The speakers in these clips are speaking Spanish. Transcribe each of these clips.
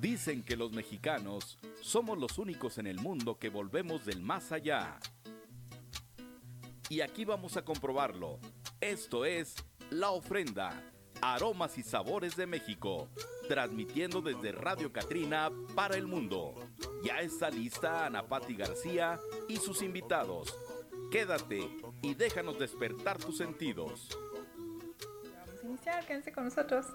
Dicen que los mexicanos somos los únicos en el mundo que volvemos del más allá. Y aquí vamos a comprobarlo. Esto es La Ofrenda, Aromas y Sabores de México, transmitiendo desde Radio Catrina para el mundo. Ya está lista Ana Patti García y sus invitados. Quédate y déjanos despertar tus sentidos. Vamos a iniciar, quédense con nosotros.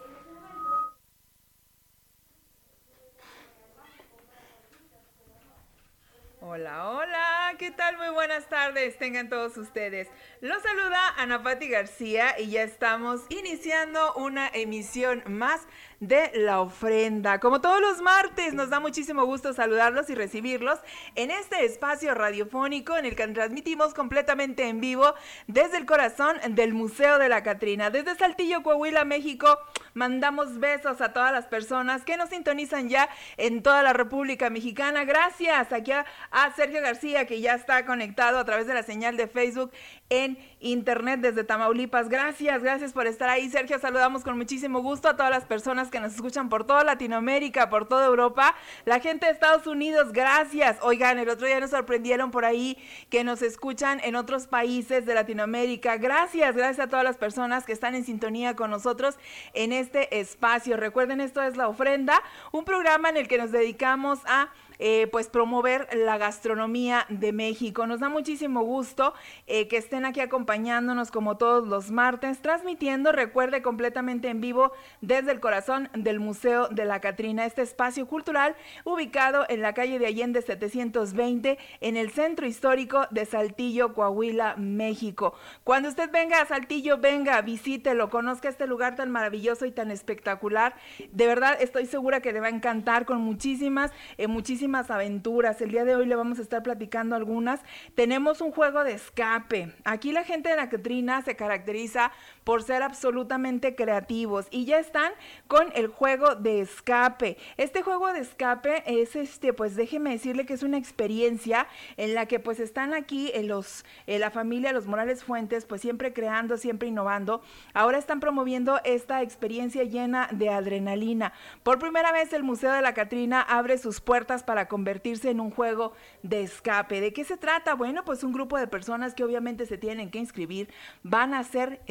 Hola, hola, ¿qué tal? Muy buenas tardes, tengan todos ustedes. Los saluda Ana Patti García y ya estamos iniciando una emisión más de la ofrenda. Como todos los martes, nos da muchísimo gusto saludarlos y recibirlos en este espacio radiofónico en el que transmitimos completamente en vivo desde el corazón del Museo de la Catrina. Desde Saltillo, Coahuila, México, mandamos besos a todas las personas que nos sintonizan ya en toda la República Mexicana. Gracias aquí a, a Sergio García, que ya está conectado a través de la señal de Facebook en internet desde Tamaulipas. Gracias, gracias por estar ahí, Sergio. Saludamos con muchísimo gusto a todas las personas que nos escuchan por toda Latinoamérica, por toda Europa. La gente de Estados Unidos, gracias. Oigan, el otro día nos sorprendieron por ahí que nos escuchan en otros países de Latinoamérica. Gracias, gracias a todas las personas que están en sintonía con nosotros en este espacio. Recuerden, esto es La Ofrenda, un programa en el que nos dedicamos a eh, pues promover la gastronomía de México. Nos da muchísimo gusto eh, que estén aquí acompañándonos como todos los martes, transmitiendo, recuerde, completamente en vivo desde el corazón del Museo de la Catrina, este espacio cultural ubicado en la calle de Allende 720 en el centro histórico de Saltillo, Coahuila, México. Cuando usted venga a Saltillo, venga, visítelo, conozca este lugar tan maravilloso y tan espectacular. De verdad, estoy segura que le va a encantar con muchísimas, eh, muchísimas aventuras. El día de hoy le vamos a estar platicando algunas. Tenemos un juego de escape. Aquí la gente de la Catrina se caracteriza por ser absolutamente creativos y ya están con el juego de escape. Este juego de escape es este, pues déjeme decirle que es una experiencia en la que pues están aquí en los, en la familia Los Morales Fuentes, pues siempre creando, siempre innovando. Ahora están promoviendo esta experiencia llena de adrenalina. Por primera vez el Museo de la Catrina abre sus puertas para convertirse en un juego de escape. ¿De qué se trata? Bueno, pues un grupo de personas que obviamente se tienen que inscribir van a ser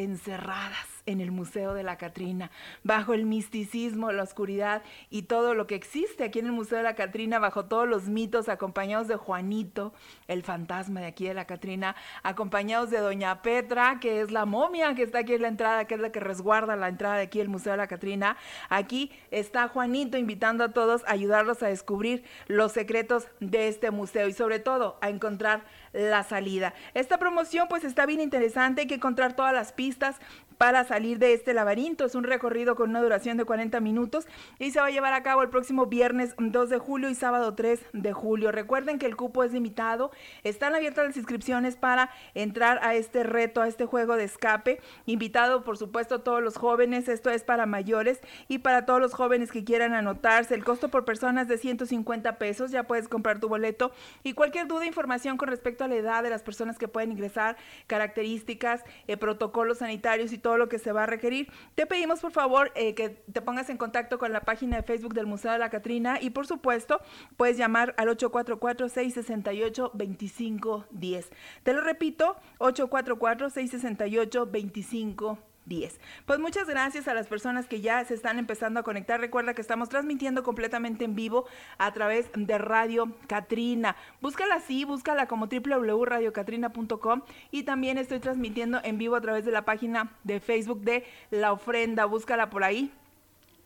en el Museo de la Catrina, bajo el misticismo, la oscuridad y todo lo que existe aquí en el Museo de la Catrina, bajo todos los mitos, acompañados de Juanito, el fantasma de aquí de la Catrina, acompañados de Doña Petra, que es la momia que está aquí en la entrada, que es la que resguarda la entrada de aquí el Museo de la Catrina. Aquí está Juanito invitando a todos a ayudarlos a descubrir los secretos de este museo y sobre todo a encontrar la salida. Esta promoción pues está bien interesante, hay que encontrar todas las pistas para salir de este laberinto. Es un recorrido con una duración de 40 minutos y se va a llevar a cabo el próximo viernes 2 de julio y sábado 3 de julio. Recuerden que el cupo es limitado. Están abiertas las inscripciones para entrar a este reto, a este juego de escape. Invitado, por supuesto, todos los jóvenes. Esto es para mayores y para todos los jóvenes que quieran anotarse. El costo por persona es de 150 pesos. Ya puedes comprar tu boleto. Y cualquier duda, información con respecto a la edad de las personas que pueden ingresar, características, eh, protocolos sanitarios y todo lo que se va a requerir. Te pedimos por favor eh, que te pongas en contacto con la página de Facebook del Museo de la Catrina y por supuesto puedes llamar al 844-668-2510. Te lo repito, 844-668-2510. 10. Pues muchas gracias a las personas que ya se están empezando a conectar. Recuerda que estamos transmitiendo completamente en vivo a través de Radio Catrina. Búscala así, búscala como www.radiocatrina.com y también estoy transmitiendo en vivo a través de la página de Facebook de La Ofrenda. Búscala por ahí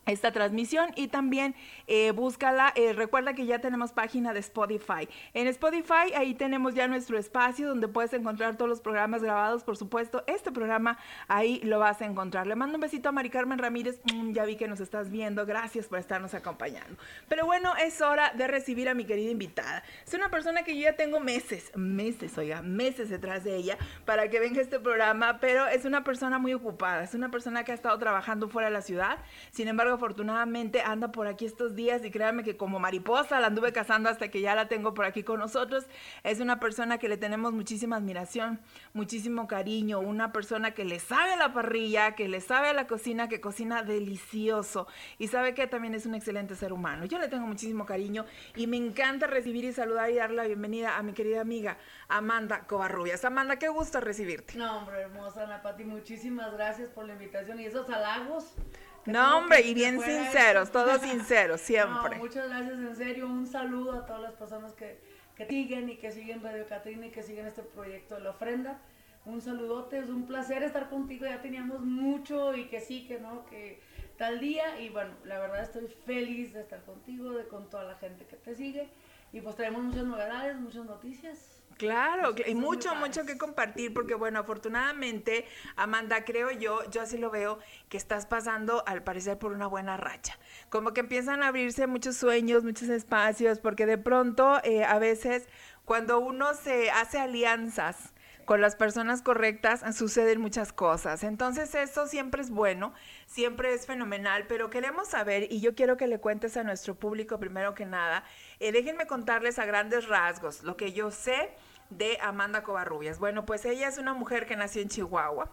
esta transmisión y también eh, búscala, eh, recuerda que ya tenemos página de Spotify. En Spotify ahí tenemos ya nuestro espacio donde puedes encontrar todos los programas grabados, por supuesto, este programa ahí lo vas a encontrar. Le mando un besito a Mari Carmen Ramírez, mm, ya vi que nos estás viendo, gracias por estarnos acompañando. Pero bueno, es hora de recibir a mi querida invitada. Es una persona que yo ya tengo meses, meses, oiga, meses detrás de ella para que venga este programa, pero es una persona muy ocupada, es una persona que ha estado trabajando fuera de la ciudad, sin embargo, afortunadamente anda por aquí estos días y créanme que como mariposa la anduve cazando hasta que ya la tengo por aquí con nosotros. Es una persona que le tenemos muchísima admiración, muchísimo cariño, una persona que le sabe la parrilla, que le sabe la cocina, que cocina delicioso y sabe que también es un excelente ser humano. Yo le tengo muchísimo cariño y me encanta recibir y saludar y dar la bienvenida a mi querida amiga Amanda Covarrubias. Amanda, qué gusto recibirte. No, hermosa Ana Pati, muchísimas gracias por la invitación y esos halagos. No, hombre, y bien sinceros, todos sinceros, siempre. No, muchas gracias, en serio, un saludo a todas las personas que, que siguen y que siguen Radio Catrina y que siguen este proyecto de la ofrenda. Un saludote, es un placer estar contigo, ya teníamos mucho y que sí, que no, que tal día y bueno, la verdad estoy feliz de estar contigo, de con toda la gente que te sigue y pues traemos muchas novedades, muchas noticias. Claro, y mucho, mucho que compartir, porque bueno, afortunadamente, Amanda, creo yo, yo así lo veo, que estás pasando al parecer por una buena racha. Como que empiezan a abrirse muchos sueños, muchos espacios, porque de pronto eh, a veces cuando uno se hace alianzas, con las personas correctas suceden muchas cosas. Entonces eso siempre es bueno, siempre es fenomenal, pero queremos saber, y yo quiero que le cuentes a nuestro público primero que nada, eh, déjenme contarles a grandes rasgos lo que yo sé de Amanda Covarrubias. Bueno, pues ella es una mujer que nació en Chihuahua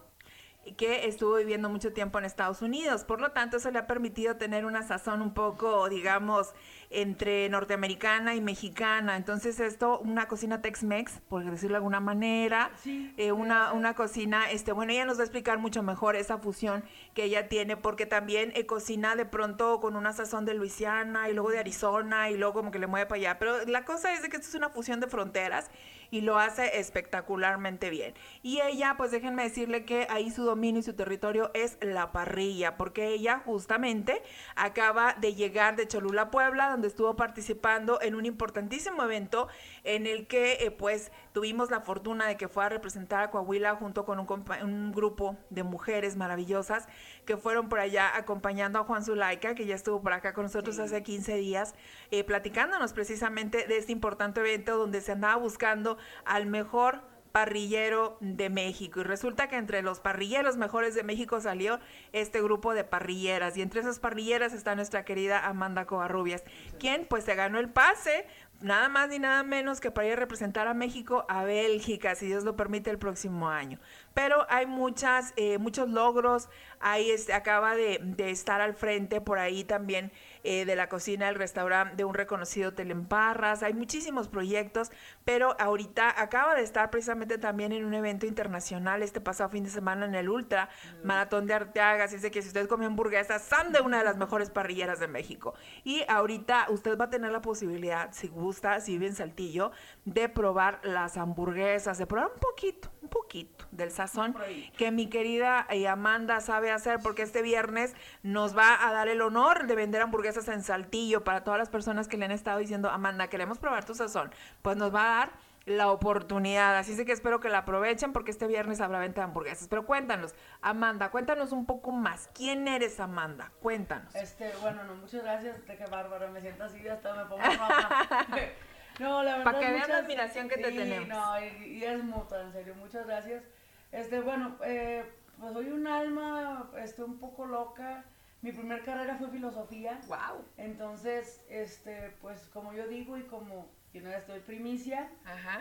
y que estuvo viviendo mucho tiempo en Estados Unidos. Por lo tanto, eso le ha permitido tener una sazón un poco, digamos, entre norteamericana y mexicana. Entonces esto, una cocina Tex-Mex, por decirlo de alguna manera, eh, una, una cocina, este, bueno, ella nos va a explicar mucho mejor esa fusión que ella tiene, porque también eh, cocina de pronto con una sazón de Luisiana y luego de Arizona y luego como que le mueve para allá. Pero la cosa es de que esto es una fusión de fronteras y lo hace espectacularmente bien. Y ella, pues déjenme decirle que ahí su dominio y su territorio es la parrilla, porque ella justamente acaba de llegar de Cholula, Puebla, donde estuvo participando en un importantísimo evento en el que eh, pues tuvimos la fortuna de que fue a representar a Coahuila junto con un, un, grupo de mujeres maravillosas que fueron por allá acompañando a Juan Zulaika, que ya estuvo por acá con nosotros hace 15 días, eh, platicándonos precisamente de este importante evento donde se andaba buscando al mejor parrillero de México. Y resulta que entre los parrilleros mejores de México salió este grupo de parrilleras. Y entre esas parrilleras está nuestra querida Amanda Covarrubias, quien pues se ganó el pase nada más ni nada menos que para ir a representar a México a Bélgica, si Dios lo permite, el próximo año. Pero hay muchas, eh, muchos logros, ahí este, acaba de, estar al frente por ahí también eh, de la cocina del restaurante de un reconocido Telemparras, hay muchísimos proyectos, pero ahorita acaba de estar precisamente también en un evento internacional este pasado fin de semana en el Ultra Maratón de Arteaga, así es que si usted come hamburguesas, son de una de las mejores parrilleras de México. Y ahorita usted va a tener la posibilidad, si gusta, si vive en Saltillo, de probar las hamburguesas, de probar un poquito, un poquito del sazón que mi querida eh, Amanda sabe hacer, porque este viernes nos va a dar el honor de vender hamburguesas en Saltillo para todas las personas que le han estado diciendo, Amanda, queremos probar tu sazón, pues nos va a dar la oportunidad. Así que espero que la aprovechen porque este viernes habrá venta de hamburguesas. Pero cuéntanos, Amanda, cuéntanos un poco más. ¿Quién eres, Amanda? Cuéntanos. Este, bueno, no, muchas gracias. De que bárbaro, me siento así, hasta me pongo roja. no, la verdad. Para que vean la admiración que te tenemos. No, y, es mutua, en serio. Muchas gracias. Este, bueno, eh, pues soy un alma, estoy un poco loca. Mi primer carrera fue filosofía. Wow. Entonces, este, pues como yo digo y como yo no estoy primicia,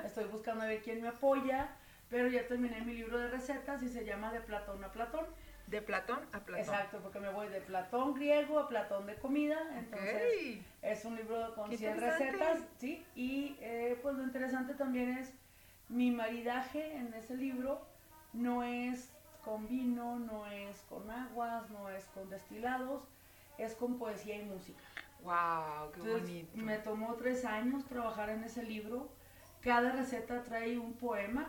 estoy buscando a ver quién me apoya, pero ya terminé mi libro de recetas y se llama De Platón a Platón. De Platón a Platón. Exacto, porque me voy de Platón griego a Platón de comida. Entonces, es un libro con 100 recetas, ¿sí? Y eh, pues lo interesante también es mi maridaje en ese libro no es con vino, no es con aguas, no es con destilados, es con poesía y música. ¡Wow! ¡Qué bonito! Me tomó tres años trabajar en ese libro. Cada receta trae un poema,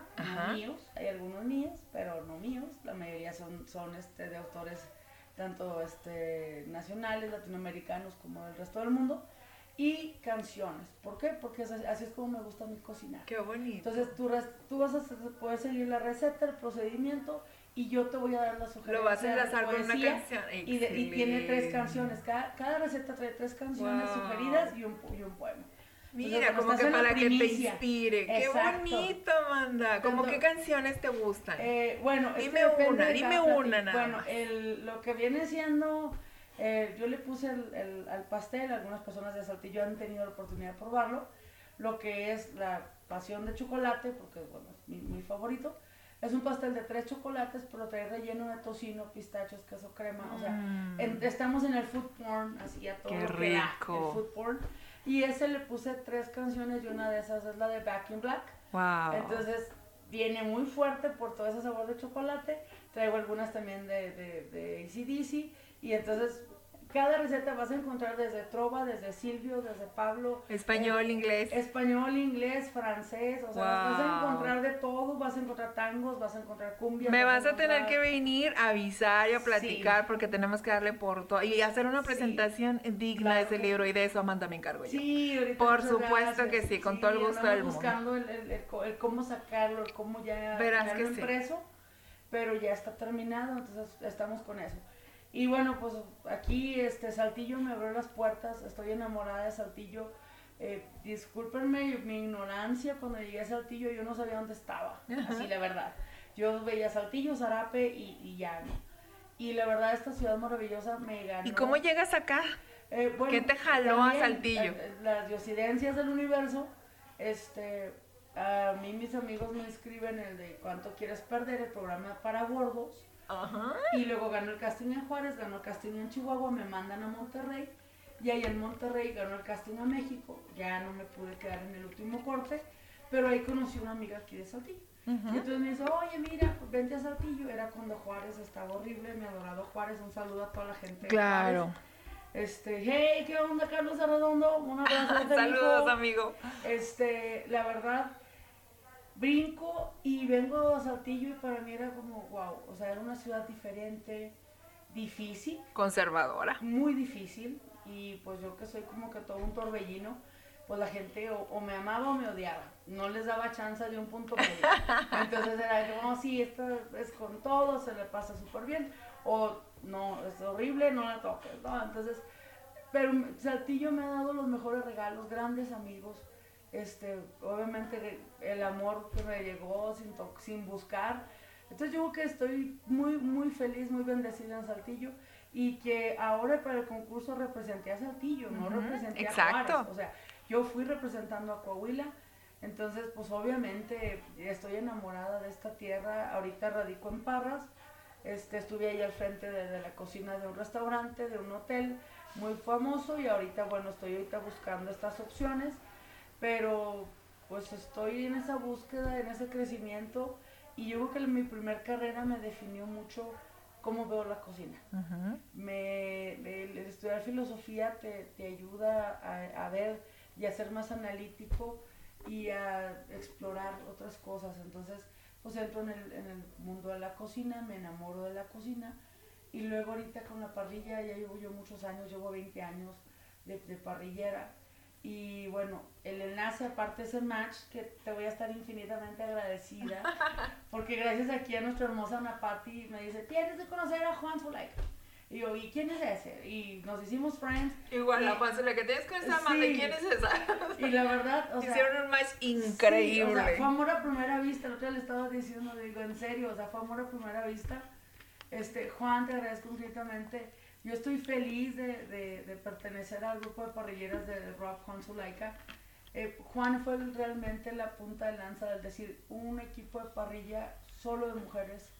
míos, hay algunos míos, pero no míos, la mayoría son, son este, de autores tanto este, nacionales, latinoamericanos como del resto del mundo y canciones. ¿Por qué? Porque así es como me gusta mí cocinar. Qué bonito. Entonces tú, tú vas a poder seguir la receta, el procedimiento y yo te voy a dar la sugerencia. Lo vas a enlazar con una canción. Y, y, tiene tres canciones. Cada, cada receta trae tres canciones sugeridas y un, y un poema. Mira, como que para que te inspire. Qué bonito, Amanda. ¿Cómo qué canciones te gustan? Eh, bueno, dime una, dime una nada Bueno, el, lo que viene siendo Eh, yo le puse el, el- al pastel, algunas personas de Saltillo han tenido la oportunidad de probarlo, lo que es la pasión de chocolate, porque bueno, es mi, mi favorito. Es un pastel de tres chocolates, pero trae relleno de tocino, pistachos, queso crema. O sea, Mm. en- estamos en el food porn, así a todo Qué rico. el food porn. Y ese le puse tres canciones y una de esas es la de Back in Black. Wow. Entonces viene muy fuerte por todo ese sabor de chocolate. Traigo algunas también de, de, de AC/DC. Y entonces cada receta vas a encontrar desde Trova, desde Silvio, desde Pablo. Español, eh, inglés. Español, inglés, francés. O sea, vas a Wow. encontrar de todo. Vas a encontrar tangos, vas a encontrar cumbias. Me vas a tener que venir a avisar y a Sí. platicar porque tenemos que darle por todo y hacer una Sí. presentación digna de ese que libro y de eso Amanda me encargo yo. Sí, ahorita Por supuesto gracias. que sí, con todo el gusto del mundo. buscando el, el- el co- el cómo sacarlo, el cómo ya Verás que impreso, pero ya está terminado, entonces estamos con eso. Y bueno, pues aquí este Saltillo me abrió las puertas, estoy enamorada de Saltillo. Eh, discúlpenme mi ignorancia cuando llegué a Saltillo, yo no sabía dónde estaba, Ajá. así la verdad. Yo veía Saltillo, Zarape y, y ya. Y la verdad, esta ciudad maravillosa me ganó. ¿Y cómo llegas acá? Eh, bueno, ¿Qué te jaló a Saltillo? eh, Las diosidencias del universo. Este, a mí mis amigos me escriben el de cuánto quieres perder, el programa para gordos. Ajá. Y luego ganó el casting en Juárez, ganó el casting en Chihuahua, me mandan a Monterrey. Y ahí en Monterrey ganó el casting a México. Ya no me pude quedar en el último corte, pero ahí conocí una amiga aquí de Saltillo. Y entonces me dice, oye, mira, vente a Saltillo. Era cuando Juárez estaba horrible, mi adorado Juárez. Un saludo a toda la gente. de Claro. Juárez. Este, hey, ¿qué onda, Carlos Arredondo? Un abrazo. Saludos, amigo. Este, la verdad, brinco y vengo a Saltillo y para mí era como, wow, o sea, era una ciudad diferente, difícil, Conservadora. muy difícil y pues yo que soy como que todo un torbellino, pues la gente o, o me amaba o me odiaba, no les daba chance de un punto medio. Entonces era como, no, sí, esta es con todo, se le pasa súper bien, o no, es horrible, no la toques, ¿no? Entonces, pero Saltillo me ha dado los mejores regalos, grandes amigos, este, obviamente el amor que me llegó sin, buscar. Entonces yo creo que estoy muy, muy feliz, muy bendecida en Saltillo y que ahora para el concurso representé a Saltillo, no representé exacto. a Juárez. O sea, yo fui representando a Coahuila, entonces pues obviamente estoy enamorada de esta tierra, ahorita radico en Parras, este, estuve ahí al frente de, de la cocina de un restaurante, de un hotel muy famoso y ahorita bueno estoy ahorita buscando estas opciones, pero pues estoy en esa búsqueda, en ese crecimiento y yo creo que mi primer carrera me definió mucho cómo veo la cocina me, el estudiar filosofía te, te ayuda a, a ver y a ser más analítico y a explorar otras cosas. Entonces, pues entro en el, en el mundo de la cocina, me enamoro de la cocina y luego ahorita con la parrilla, ya llevo yo muchos años, llevo 20 años de, de parrillera. Y bueno, el enlace, aparte ese match, que te voy a estar infinitamente agradecida, porque gracias aquí a nuestra hermosa Ana Patti me dice, tienes que conocer a Juan Zulaika. Y yo, ¿y quién es ese? Y nos hicimos friends. Igual, la panza, que tienes con esa Amanda, Sí. ¿quién es esa? Y la verdad, o sea, Hicieron un match sí, increíble. o sea, fue amor a primera vista. El otro le estaba diciendo, digo, en serio, o sea, fue amor a primera vista. Este, Juan, te agradezco infinitamente. Yo estoy feliz de, de- pertenecer al grupo de parrilleras de Rock Juan Zulaika. Eh, Juan fue realmente la punta de lanza del decir, un equipo de parrilla solo de mujeres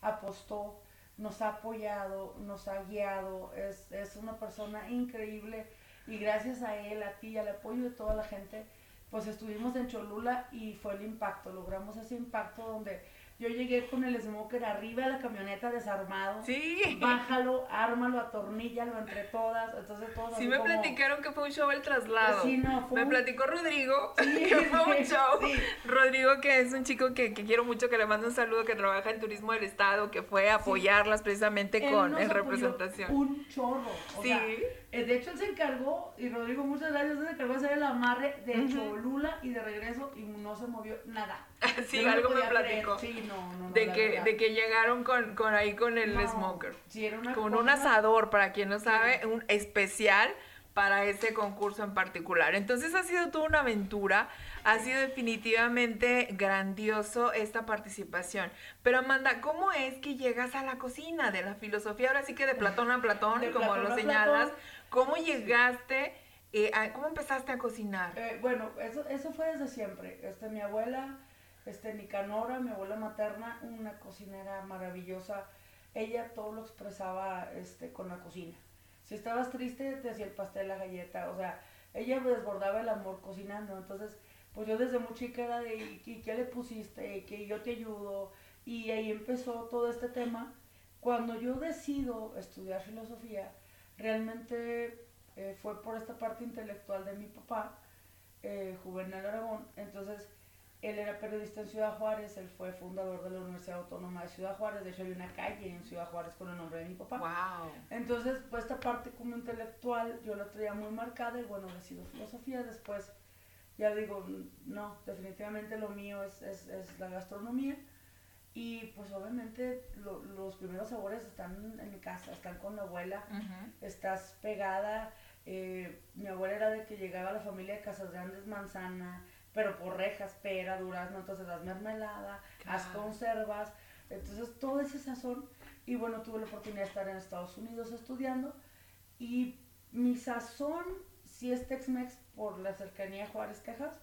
apostó, nos ha apoyado, nos ha guiado, es, es una persona increíble y gracias a él, a ti al apoyo de toda la gente, pues estuvimos en Cholula y fue el impacto, logramos ese impacto donde yo llegué con el smoker arriba de la camioneta desarmado, Sí. bájalo, ármalo, atorníllalo entre todas, entonces todos Sí me como- platicaron que fue un show el traslado. Sí, no, fue me un- platicó Rodrigo Sí, que fue un show. sí. Rodrigo que es un chico que, que quiero mucho, que le mando un saludo, que trabaja en turismo del estado, que fue a apoyarlas precisamente Él con en representación. Un chorro. O Sí. sea, eh, de hecho, él se encargó, y Rodrigo, muchas gracias, él se encargó de hacer el amarre de. Cholula y de regreso y no se movió nada. Sí, Yo no algo me podía creer. platicó. Sí, no, no, no, de que, de que llegaron con, con ahí con el smoker. Sí, era una Con cosa- un asador, para quien no sabe, un especial para ese concurso en particular. Entonces ha sido toda una aventura, ha sido definitivamente grandioso esta participación. Pero Amanda, ¿cómo es que llegas a la cocina de la filosofía? Ahora sí que de Platón a Platón, como lo señalas, ¿cómo llegaste? Eh, ¿Cómo empezaste a cocinar? Eh, bueno, eso, eso fue desde siempre. Este, mi abuela, este, Nicanora, mi abuela materna, una cocinera maravillosa. Ella todo lo expresaba este, con la cocina. Si estabas triste, te hacía el pastel, la galleta. O sea, ella desbordaba el amor cocinando. Entonces, pues yo desde muy chica era de, ¿y qué le pusiste? Que yo te ayudo. Y ahí empezó todo este tema. Cuando yo decido estudiar filosofía, realmente eh, fue por esta parte intelectual de mi papá, eh, Juvenal Aragón. Entonces, él era periodista en Ciudad Juárez, él fue fundador de la Universidad Autónoma de Ciudad Juárez, de hecho hay una calle en Ciudad Juárez con el nombre de mi papá. Wow. Entonces, pues esta parte como intelectual yo la traía muy marcada y bueno, decido filosofía. Después, ya digo, no, definitivamente lo mío es, es, es la gastronomía. Y pues obviamente los primeros sabores están en mi casa, están con la abuela, estás pegada eh, mi abuela era de que llegaba a la familia de Casas Grandes manzana, pero por rejas, pera, durazno, entonces das mermelada, haz conservas, entonces todo ese sazón. Y bueno, tuve la oportunidad de estar en Estados Unidos estudiando y mi sazón sí es Tex-Mex por la cercanía a Juárez, Texas,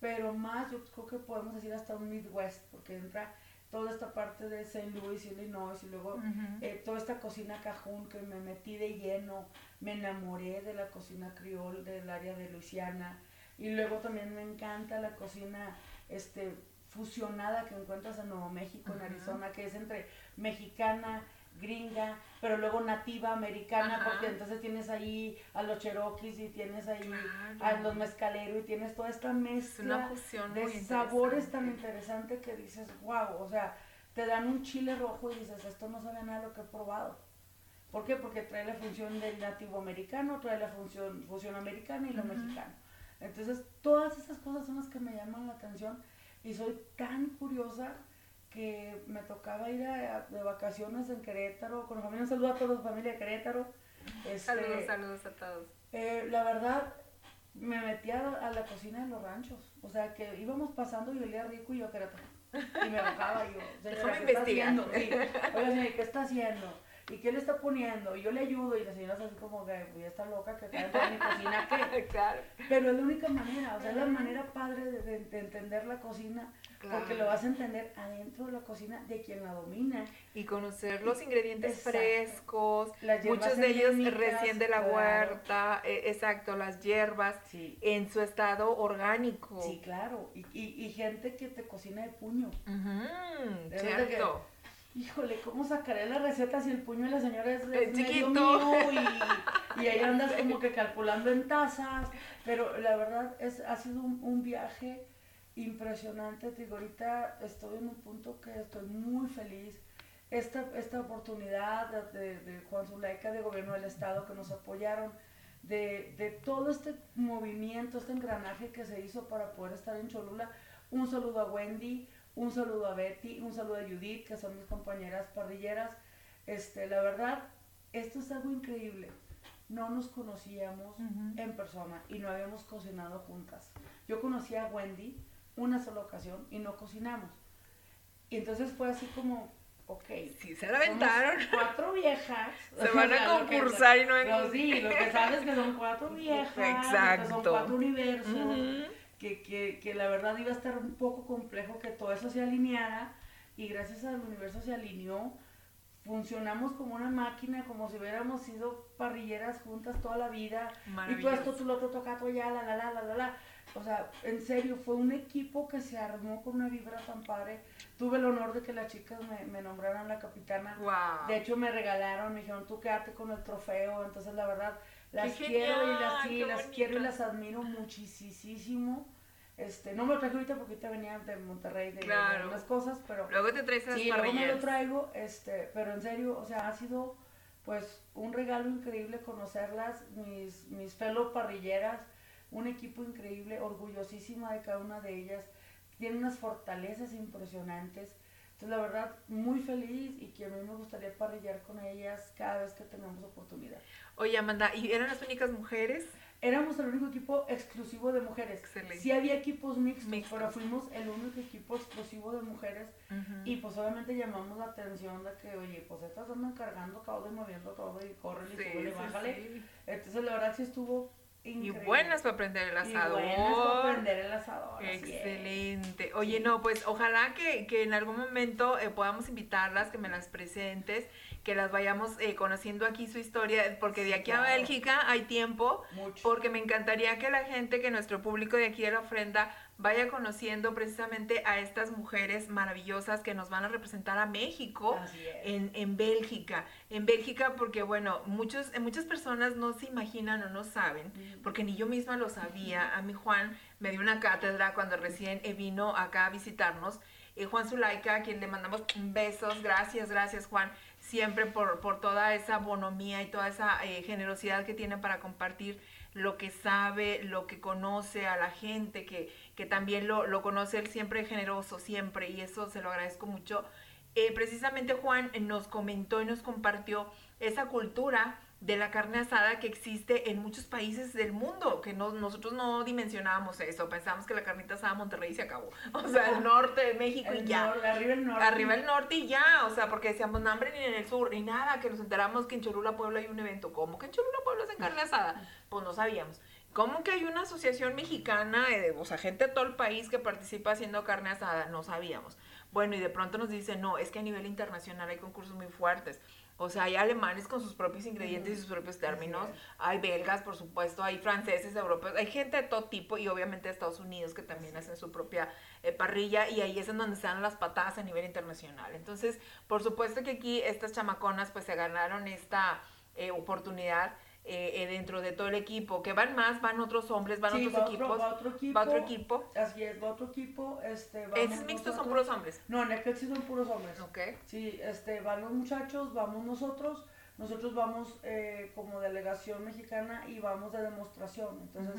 pero más yo creo que podemos decir hasta un Midwest, porque entra toda esta parte de St. Louis, Illinois, y luego eh, toda esta cocina cajún que me metí de lleno, me enamoré de la cocina criol del área de Luisiana, y luego también me encanta la cocina este, fusionada que encuentras en Nuevo México, en Arizona, que es entre mexicana, gringa, pero luego nativa americana, porque entonces tienes ahí a los cherokees y tienes ahí a los mezcaleros y tienes toda esta mezcla de sabores tan interesante que dices, wow, o sea, te dan un chile rojo y dices, esto no sabe nada lo que he probado. ¿Por qué? Porque trae la función del nativo americano, trae la función, fusión americana y lo mexicano. Entonces, todas esas cosas son las que me llaman la atención y soy tan curiosa que me tocaba ir de vacaciones en Querétaro, con la familia, un saludo a todos, familia de Querétaro. Este, saludos, saludos a todos. Eh, la verdad, me metía a, la cocina de los ranchos, o sea, que íbamos pasando y olía rico y yo Querétaro. Y me bajaba y yo, señora, ¿qué está haciendo? Sí. Oiga, ¿qué está haciendo? ¿Y qué le está poniendo? Y yo le ayudo y la señora así como que, ya está loca, que acaba en mi cocina, ¿qué? Claro. Pero es la única manera, o sea, es la manera padre de, entender la cocina, porque lo vas a entender adentro de la cocina de quien la domina. Y conocer los ingredientes frescos, muchos de ellos recién de la huerta, e, exacto, las hierbas, en su estado orgánico. Sí, claro, y, y, gente que te cocina de puño. cierto híjole, ¿cómo sacaré la receta si el puño de la señora es, es chiquito? y, ahí andas como que calculando en tazas, pero la verdad es, ha sido un, viaje impresionante, te digo, ahorita estoy en un punto que estoy muy feliz. Esta, esta oportunidad de, de Juan Zuleika, de gobierno del estado, que nos apoyaron, de, de todo este movimiento, este engranaje que se hizo para poder estar en Cholula. Un saludo a Wendy, un saludo a Betty, un saludo a Judith, que son mis compañeras parrilleras. Este, la verdad, esto es algo increíble. No nos conocíamos en persona y no habíamos cocinado juntas. Yo conocí a Wendy una sola ocasión y no cocinamos. Y entonces fue así como, ok. Sí, se la aventaron. Cuatro viejas. Se van a concursar y no sí, lo que sabes es que son cuatro viejas. Exacto. Son cuatro universos que, que, que, la verdad iba a estar un poco complejo que todo eso se alineara y gracias al universo se alineó. Funcionamos como una máquina, como si hubiéramos sido parrilleras juntas toda la vida. Y tú esto, tú lo otro, tocato ya, la, la, la, la, la, la. O sea, en serio, fue un equipo que se armó con una vibra tan padre. Tuve el honor de que las chicas me, me nombraran la capitana. De hecho, me regalaron, me dijeron, tú quédate con el trofeo. Entonces, la verdad, las quiero y las, sí, las quiero y las admiro muchísimo. Este, no me lo traje ahorita porque ahorita venía de Monterrey de, algunas cosas, pero luego te traes Sí, luego me lo traigo, este, pero en serio, o sea, ha sido pues un regalo increíble conocerlas, mis mis fellow parrilleras, un equipo increíble, orgullosísima de cada una de ellas. Tienen unas fortalezas impresionantes Entonces, la verdad, muy feliz y que a mí me gustaría parrillar con ellas cada vez que tengamos oportunidad. Oye, Amanda, ¿y eran las únicas mujeres? Éramos el único equipo exclusivo de mujeres. Excelente. Sí había equipos mixtos, Mixtos. pero fuimos el único equipo exclusivo de mujeres. Y pues obviamente llamamos la atención de que, oye, pues estas andan cargando todo y moviendo todo y corren y Sí, súbele y sí, bájale. sí. Entonces la verdad sí estuvo Y buenas para prender el Y asador. buenas para prender el asador. Excelente. Oye, no, pues ojalá que, que en algún momento eh, podamos invitarlas, que me las presentes, que las vayamos eh, conociendo aquí su historia, porque de aquí a. Bélgica hay tiempo, Mucho. porque me encantaría que la gente, que nuestro público de aquí de la ofrenda, vaya conociendo precisamente a estas mujeres maravillosas que nos van a representar a México en, en Bélgica. En Bélgica porque, bueno, muchos, eh, muchas personas no se imaginan o no saben, porque ni yo misma lo sabía. A mí Juan me dio una cátedra cuando recién eh, vino acá a visitarnos. Eh, Juan Zulaika, a quien le mandamos besos, gracias, gracias Juan, siempre por, por toda esa bonomía y toda esa eh, generosidad que tiene para compartir lo que sabe, lo que conoce a la gente, que, que también lo, lo conoce él siempre generoso, siempre, y eso se lo agradezco mucho. Eh, precisamente Juan nos comentó y nos compartió esa cultura de la carne asada que existe en muchos países del mundo, que no, nosotros no dimensionábamos eso, pensábamos que la carnita asada Monterrey se acabó, o sea, el norte de México y ya. arriba el norte. Arriba el norte y ya, o sea, porque decíamos, no, hombre, ni en el sur, ni nada, que nos enteramos que en Cholula, Puebla hay un evento. ¿Cómo que en Cholula, Puebla hacen carne asada? Pues no sabíamos. ¿Cómo que hay una asociación mexicana, eh, o sea, gente de todo el país que participa haciendo carne asada? No sabíamos. Bueno, y de pronto nos dicen, no, es que a nivel internacional hay concursos muy fuertes. O sea, hay alemanes con sus propios ingredientes y sus propios términos, hay belgas, por supuesto, hay franceses, europeos, hay gente de todo tipo y obviamente de Estados Unidos que también hacen su propia eh, parrilla y ahí es en donde se dan las patadas a nivel internacional. Entonces, por supuesto que aquí estas chamaconas pues se ganaron esta eh, oportunidad eh, eh, dentro de todo el equipo, que van más, van otros hombres, van Sí, otros va otro- equipos, va otro equipo. va otro equipo. Así es, va otro equipo. Este, ¿Estos mixtos son puros hombres? No, en aquel sí son puros hombres. Ok. Sí, este, van los muchachos, vamos nosotros. Nosotros vamos eh, como delegación mexicana y vamos de demostración. Entonces,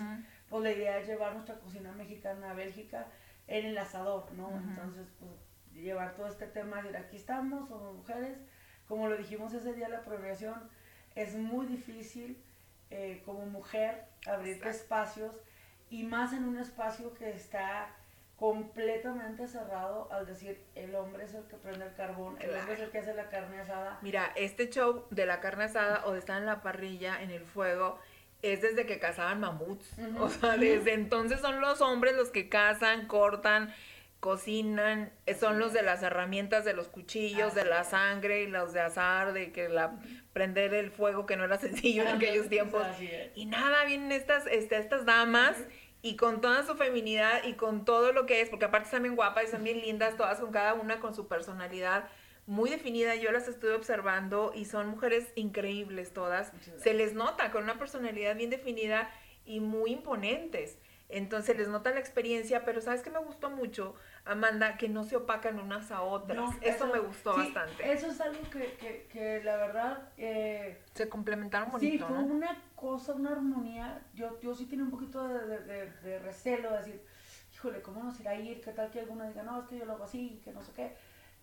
pues la idea es llevar nuestra cocina mexicana a Bélgica en el asador, ¿no? Entonces, pues llevar todo este tema, decir, aquí estamos, somos mujeres. Como lo dijimos ese día la premiación, es muy difícil eh, como mujer abrirte espacios y más en un espacio que está completamente cerrado al decir el hombre es el que prende el carbón, el hombre es el que hace la carne asada. Mira, este show de la carne asada o de estar en la parrilla, en el fuego, es desde que cazaban mamuts. O sea, desde entonces son los hombres los que cazan, cortan, cocinan, eh, son los de las herramientas, de los cuchillos, de la sangre y los de azar, de que la prender el fuego que no era sencillo en aquellos tiempos. Y nada, vienen estas, este, estas damas y con toda su feminidad y con todo lo que es, porque aparte están bien guapas y están bien lindas, todas con cada una con su personalidad muy definida. Yo las estuve observando y son mujeres increíbles todas. Se les nota con una personalidad bien definida y muy imponentes. Entonces les nota la experiencia, pero ¿sabes qué me gustó mucho, Amanda? Que no se opacan unas a otras. No, eso, me gustó sí, bastante. Eso es algo que, que, que la verdad... eh, Se complementaron Sí, bonito, fue ¿no? una cosa, una armonía. Yo, yo sí tenía un poquito de, de, de- de recelo, de decir, híjole, ¿cómo nos irá a ir? ¿Qué tal que alguna diga, no, es que yo lo hago así, que no sé qué?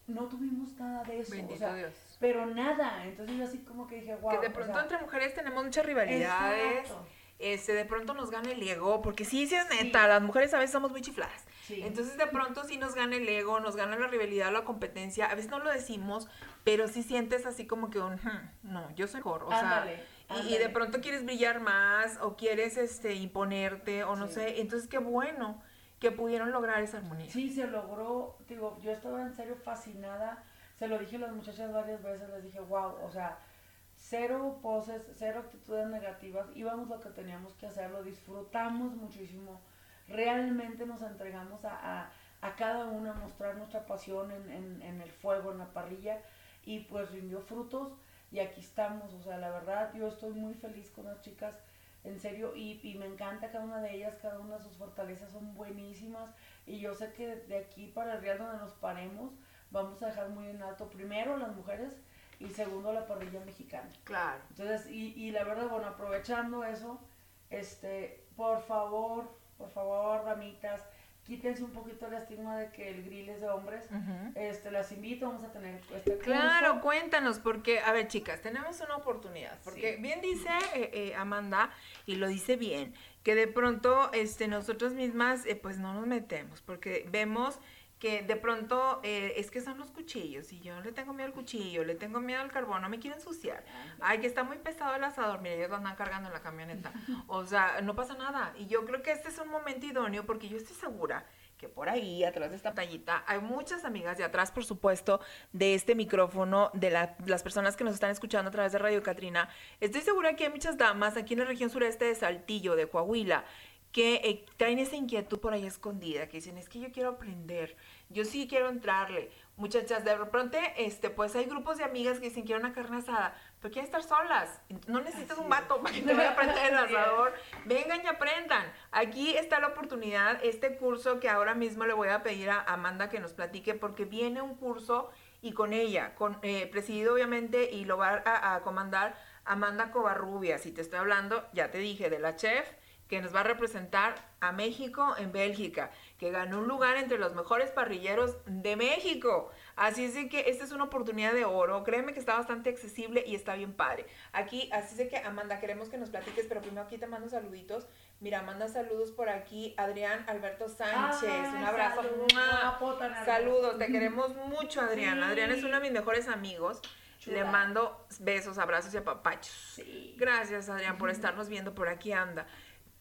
No tuvimos nada de eso. Bendito o sea, Dios. Pero nada. Entonces yo así como que dije, wow. que de pronto entre mujeres tenemos muchas rivalidades. Este, de pronto nos gana el ego, porque sí, sí es neta, Sí. las mujeres a veces somos muy chifladas. Sí. Entonces de pronto sí nos gana el ego, nos gana la rivalidad, la competencia. A veces no lo decimos, pero sí sientes así como que un, "Hmm, no, yo soy mejor. O Ándale, sea, y- y, de pronto quieres brillar más o quieres este imponerte o no Sí. sé. Entonces qué bueno que pudieron lograr esa armonía. Sí, se logró. Digo, yo estaba en serio fascinada. Se lo dije a las muchachas varias veces. Les dije, wow, o sea, cero poses, cero actitudes negativas. Íbamos lo que teníamos que hacer, lo disfrutamos muchísimo. Realmente nos entregamos a, a, a cada una a mostrar nuestra pasión en, en, en el fuego, en la parrilla. Y pues rindió frutos. Y aquí estamos. O sea, la verdad, yo estoy muy feliz con las chicas. En serio, y, y me encanta cada una de ellas, cada una de sus fortalezas son buenísimas. Y yo sé que de aquí para el real donde nos paremos, vamos a dejar muy en alto primero las mujeres y segundo la parrilla mexicana. Claro. Entonces, y, y la verdad, bueno, aprovechando eso, este, por favor, por favor, ramitas, quítense un poquito el estigma de que el grill es de hombres. Este, las invito, vamos a tener este curso. Claro, cuéntanos, porque, a ver, chicas, tenemos una oportunidad, porque bien dice eh, eh, Amanda, y lo dice bien, que de pronto este, nosotras mismas, eh, pues no nos metemos, porque vemos que de pronto eh, es que son los cuchillos y yo le tengo miedo al cuchillo, le tengo miedo al carbón, no me quiero ensuciar. Ay, que está muy pesado el asador, mire, ellos lo andan cargando en la camioneta. O sea, no pasa nada. Y yo creo que este es un momento idóneo porque yo estoy segura que por ahí, atrás de esta pantallita, hay muchas amigas de atrás, por supuesto, de este micrófono, de las personas que nos están escuchando a través de Radio Catrina. Estoy segura que hay muchas damas aquí en la región sureste de Saltillo, de Coahuila, que eh, traen esa inquietud por ahí escondida, que dicen, es que yo quiero aprender, yo sí quiero entrarle. Muchachas, de repente, este, pues hay grupos de amigas que dicen, quiero una carne asada, pero quieren estar solas. No necesitas un vato para que te vaya a aprender el asador. Vengan y aprendan. Aquí está la oportunidad, este curso que ahora mismo le voy a pedir a Amanda que nos platique, porque viene un curso y con ella, con, eh, presidido obviamente, y lo va a, a comandar Amanda Covarrubia. Si te estoy hablando, ya te dije, de la chef que nos va a representar a México en Bélgica, que ganó un lugar entre los mejores parrilleros de México. Así es de que esta es una oportunidad de oro. Créeme que está bastante accesible y está bien padre. Aquí, así es de que Amanda, queremos que nos platiques, pero primero aquí te mando saluditos. Mira, manda saludos por aquí, Adrián Alberto Sánchez. un abrazo. Saludos, te queremos mucho, Adrián. Adrián es uno de mis mejores amigos. Le mando besos, abrazos y apapachos. Gracias, Adrián, por estarnos viendo por aquí, anda.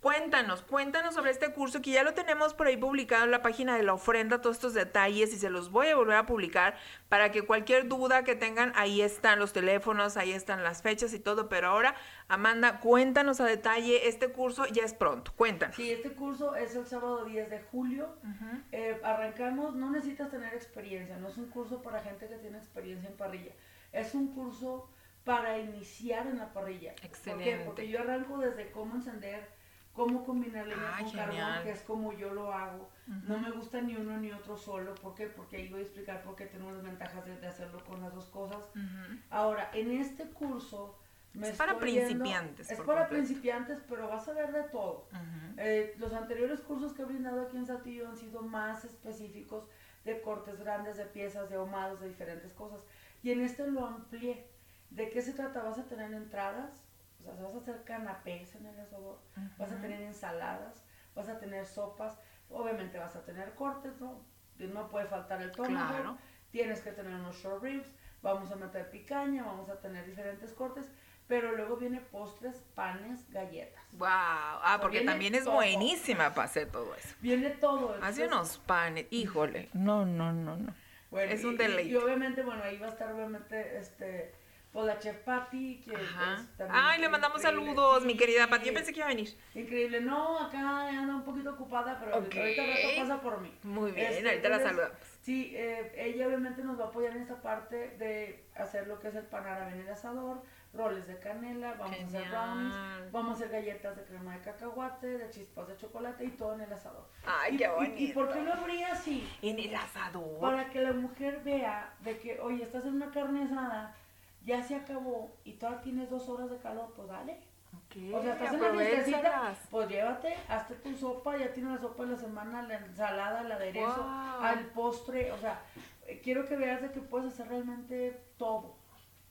Cuéntanos, cuéntanos sobre este curso que ya lo tenemos por ahí publicado en la página de la ofrenda, todos estos detalles y se los voy a volver a publicar para que cualquier duda que tengan, ahí están los teléfonos, ahí están las fechas y todo, pero ahora, Amanda, cuéntanos a detalle, este curso ya es pronto, cuéntanos. Sí, este curso es el sábado 10 de julio, eh, arrancamos, no necesitas tener experiencia, no es un curso para gente que tiene experiencia en parrilla, es un curso para iniciar en la parrilla. Excelente. ¿Por qué? Porque yo arranco desde cómo encender cómo combinar leña con carbón, que es como yo lo hago. No me gusta ni uno ni otro solo. ¿Por qué? Porque ahí voy a explicar por qué tengo las ventajas de, hacerlo con las dos cosas. Ahora, en este curso... Me es para principiantes. es para principiantes, pero vas a ver de todo. Eh, los anteriores cursos que he brindado aquí en Satillo han sido más específicos de cortes grandes, de piezas, de ahumados, de diferentes cosas. Y en este lo amplié. ¿De qué se trata? Vas a tener entradas, vas a hacer canapés en el asador, vas a tener ensaladas, vas a tener sopas, obviamente vas a tener cortes, ¿no? No puede faltar el tono, tienes que tener unos short ribs, vamos a meter picaña, vamos a tener diferentes cortes, pero luego viene postres, panes, galletas. Wow, ah, porque también es buenísima para hacer todo eso. Viene todo. Hace unos panes, híjole, no, no, no, no. Bueno, es un deleite. Y, y, obviamente, bueno, ahí va a estar obviamente este o la chef Patty, que Ay, le mandamos saludos, mi querida Patty. Yo pensé que iba a venir. Increíble. No, acá anda un poquito ocupada, pero ahorita rato pasa por mí. Muy bien, este, ahorita la saludamos. Sí, eh, ella obviamente nos va a apoyar en esta parte de hacer lo que es el pan árabe en el asador, roles de canela, vamos a hacer brownies, vamos a hacer galletas de crema de cacahuate, de chispas de chocolate y todo en el asador. Ay, qué bonito. ¿Y, por qué lo abría así? En el asador. Para que la mujer vea de que, oye, estás en una carne asada ya se acabó y todavía tienes dos horas de calor, pues dale. o sea, estás en la fiestecita, pues llévate, hazte tu sopa, ya tienes la sopa de la semana, la ensalada, el aderezo, al postre, o sea, quiero que veas de que puedes hacer realmente todo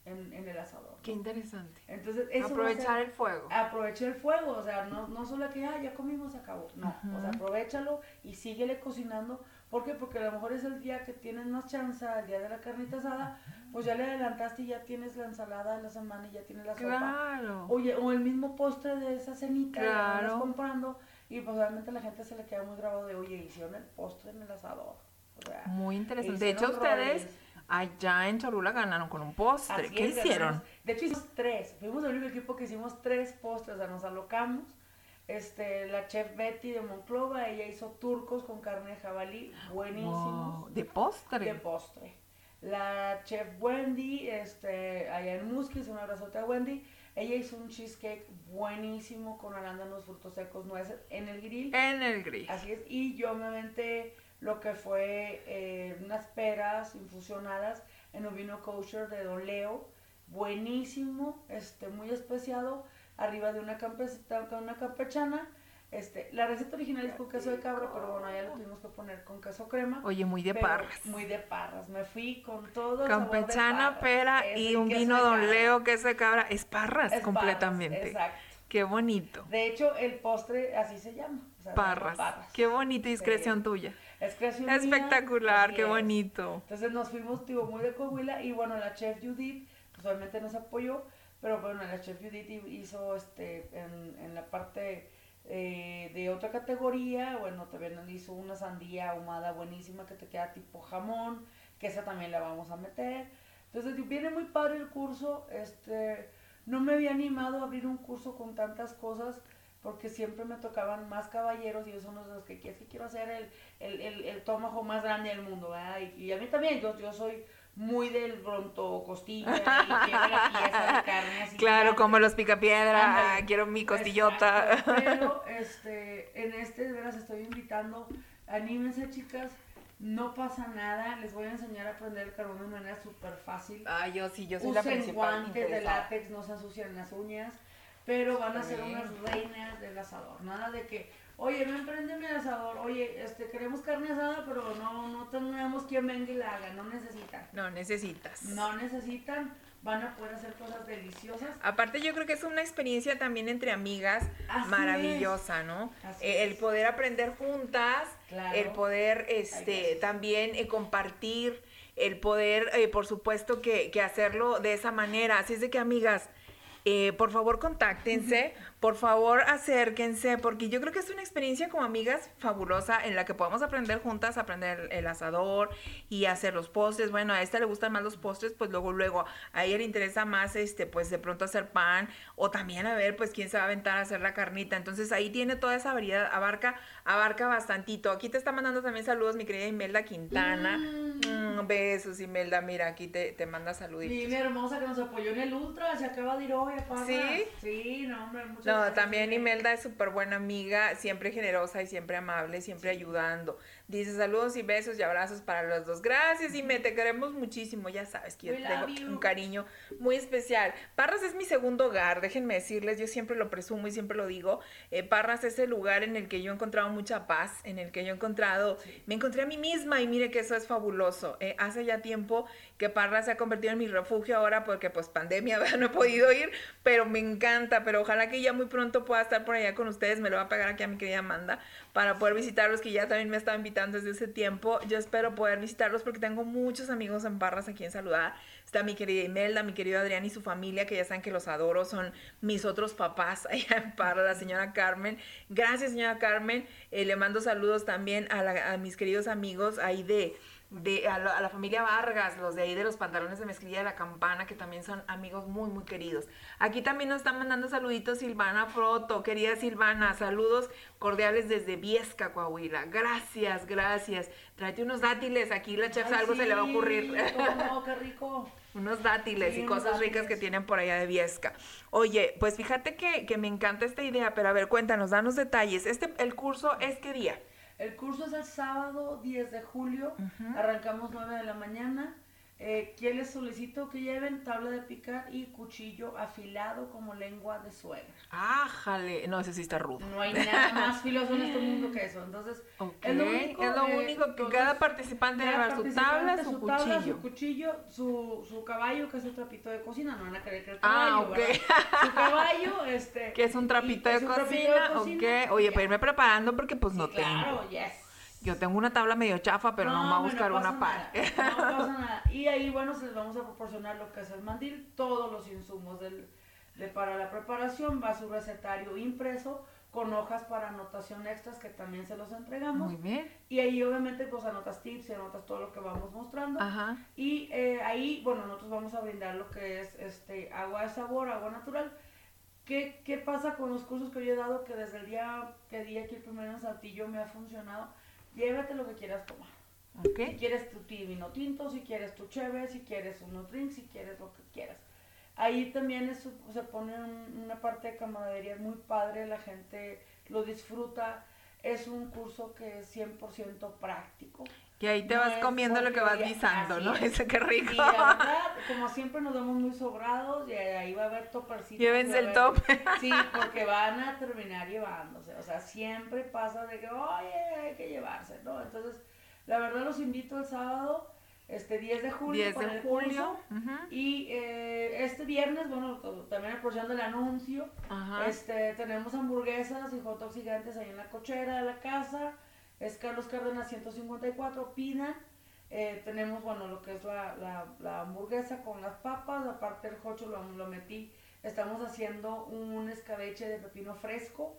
en, en el asador. Qué interesante. Entonces, aprovechar el fuego. Aprovechar el fuego, o sea, no, no solo que, ah, ya comimos, se acabó. No, o sea, aprovechalo y síguele cocinando. ¿Por qué? Porque a lo mejor es el día que tienes más chance, el día de la carnita asada, pues ya le adelantaste y ya tienes la ensalada de la semana y ya tienes la sopa. Claro. Oye, o el mismo postre de esa cenita que estás comprando y pues realmente la gente se le queda muy grabado de, oye, hicieron el postre en el asador. O sea, muy interesante. De hecho, ustedes allá en Cholula ganaron con un postre. ¿Qué hicieron? de hecho, hicimos tres. Fuimos el único equipo que hicimos tres postres. O sea, nos alocamos. Este, la chef Betty de Monclova, ella hizo turcos con carne de jabalí, buenísimos. ¿De postre? De postre. La chef Wendy, este, allá en Muskis, un abrazote a Wendy, ella hizo un cheesecake buenísimo con arándanos, frutos secos, nueces en el grill. En el grill. Así es, y yo me aventé lo que fue eh, unas peras infusionadas en un vino kosher de Don Leo, buenísimo, este, muy especiado, arriba de una, campe una campechana, Este, la receta original es con queso de cabra, pero bueno, ya lo tuvimos que poner con queso crema. Oye, muy de parras. Muy de parras. Me fui con todo Campechana, pera Es y un vino Don. Leo, queso de cabra. Es parras Es completamente. parras, exacto. Qué bonito. De hecho, el postre así se llama. o sea, Parras. Qué bonito, discreción Sí. tuya. Es creación mía, Espectacular, qué es. bonito. Entonces nos fuimos, digo, muy de Coahuila y bueno, la chef Judith, pues obviamente nos apoyó, pero bueno, la chef Judith hi- hizo este, en, en la parte eh, de otra categoría, bueno, también hizo una sandía ahumada buenísima que te queda tipo jamón, que esa también la vamos a meter. Entonces viene muy padre el curso, este, no me había animado a abrir un curso con tantas cosas porque siempre me tocaban más caballeros y yo son los que quieres que quiero hacer el, el, el, el tomajo más grande del mundo, ¿verdad? Y, y a mí también, yo, yo soy muy del bronto costilla y quiero la pieza de carne así. Claro, como los picapiedra, ah, quiero mi costillota. Exacto, Pero este, en este de veras estoy invitando, anímense chicas, no pasa nada, les voy a enseñar a aprender el carbón de manera súper fácil. Ah, yo sí, yo soy la Usen principal guantes de látex, no se ensucian las uñas, pero van a ser unas reinas del asador. Nada de que, oye, ven, préndeme el asador, oye, este, queremos carne asada, pero no, no tenemos quien venga y la haga, no necesitan. No necesitas. No necesitan, van a poder hacer cosas deliciosas. Aparte yo creo que es una experiencia también entre amigas Así maravillosa, ¿no? Así Eh, el es. poder aprender juntas, Claro. el poder este también eh, compartir, el poder, eh, por supuesto, que, que hacerlo de esa manera. Así es de que, amigas, eh, por favor contáctense, por favor acérquense, porque yo creo que es una experiencia como amigas fabulosa en la que podemos aprender juntas, aprender el, asador y hacer los postres. Bueno, a esta le gustan más los postres, pues luego, luego, a ella le interesa más, este, pues de pronto hacer pan o también a ver, pues quién se va a aventar a hacer la carnita. Entonces ahí tiene toda esa variedad, abarca, abarca bastantito. Aquí te está mandando también saludos mi querida Imelda Quintana. Mm, besos, Imelda, mira, aquí te, te manda saluditos. Mi hermosa que nos apoyó en el Ultra, se acaba de ir hoy. ¿Sí? Sí, no, hombre, muchas No, también Imelda es súper buena amiga, siempre generosa y siempre amable, siempre ayudando. Dice saludos y besos y abrazos para los dos. Gracias, Ime, te queremos muchísimo. Ya sabes que yo tengo you. un cariño muy especial. Parras es mi segundo hogar, déjenme decirles, yo siempre lo presumo y siempre lo digo. Eh, Parras es el lugar en el que yo he encontrado mucha paz, en el que yo he encontrado, me encontré a mí misma y mire que eso es fabuloso. Eh, hace ya tiempo que Parras se ha convertido en mi refugio ahora porque pues pandemia ¿verdad? no he podido ir, pero me encanta, pero ojalá que ya muy pronto pueda estar por allá con ustedes, me lo va a pegar aquí a mi querida Amanda para poder visitarlos, que ya también me estaba invitando desde ese tiempo. Yo espero poder visitarlos porque tengo muchos amigos en Parras aquí en Saludar. Está mi querida Imelda, mi querido Adrián y su familia, que ya saben que los adoro, son mis otros papás allá en Parras, la señora Carmen. Gracias, señora Carmen. Eh, le mando saludos también a, la- a mis queridos amigos ahí de de, a, la, a la familia Vargas, los de ahí de los pantalones de mezclilla de la campana, que también son amigos muy, muy queridos. Aquí también nos están mandando saluditos Silvana Froto, querida Silvana, saludos cordiales desde Viesca, Coahuila. Gracias, gracias. Tráete unos dátiles, aquí la chef Ay, algo se le va a ocurrir. no, qué rico. unos dátiles Sí, y unos cosas ricas que tienen por allá de Viesca. Oye, pues fíjate que, que me encanta esta idea, pero a ver, cuéntanos, danos detalles. Este, ¿El curso es qué día? El curso es el sábado 10 de julio, arrancamos 9 de la mañana. Eh, ¿Quién les solicito que lleven tabla de picar y cuchillo afilado como lengua de suegra? Ájale, no, ese sí está rudo. No hay nada más filoso en este mundo que eso. Entonces, es lo único, es lo eh, que entonces, cada participante debe llevar su tabla, su, tabla, cuchillo. su cuchillo, su, su caballo, que es el trapito de cocina. No van a creer que el Ah, caballo, ok. ¿verdad? Su caballo, este. Que es un trapito, de, es un trapito cocina, de cocina, ok. Oye, ya. para irme preparando porque pues no tengo. Claro, yes. Yo tengo una tabla medio chafa, pero no, me voy a buscar una para. nada, No pasa nada. Y ahí, bueno, se les vamos a proporcionar lo que es el mandil, todos los insumos del, de, para la preparación, va su recetario impreso con hojas para anotación extras que también se los entregamos. Muy bien. Y ahí obviamente pues anotas tips y anotas todo lo que vamos mostrando. Ajá. Y eh, ahí, bueno, nosotros vamos a brindar lo que es este agua de sabor, agua natural. ¿Qué, ¿Qué pasa con los cursos que yo he dado que desde el día que di aquí el primero en Saltillo me ha funcionado? Llévate lo que quieras tomar. Si Ok. quieres tu vino tinto, si quieres tu cheve, si quieres unos drinks, si quieres lo que quieras. Ahí también es- se pone un- una parte de camaradería muy padre, la gente lo disfruta. Es un curso que es 100% práctico. Y ahí te No vas es comiendo lo que vas guisando, ¿no? es. Ese qué rico. Y la verdad, como siempre nos vemos muy sobrados y ahí va a haber topercitos. Llévense el top. Sí, porque van a terminar llevándose. O sea, siempre pasa de que, oye, hay que llevarse, ¿no? Entonces, la verdad los invito el sábado, este 10 de julio. 10 para de el julio. Y eh, este viernes, bueno, también aprovechando el anuncio, Ajá. este, tenemos hamburguesas y hot dogs gigantes ahí en la cochera de la casa. Es Carlos Cárdenas 154, pidan. Eh, tenemos, bueno, lo que es la, la, la hamburguesa con las papas, aparte el jocho lo, lo metí. Estamos haciendo un escabeche de pepino fresco.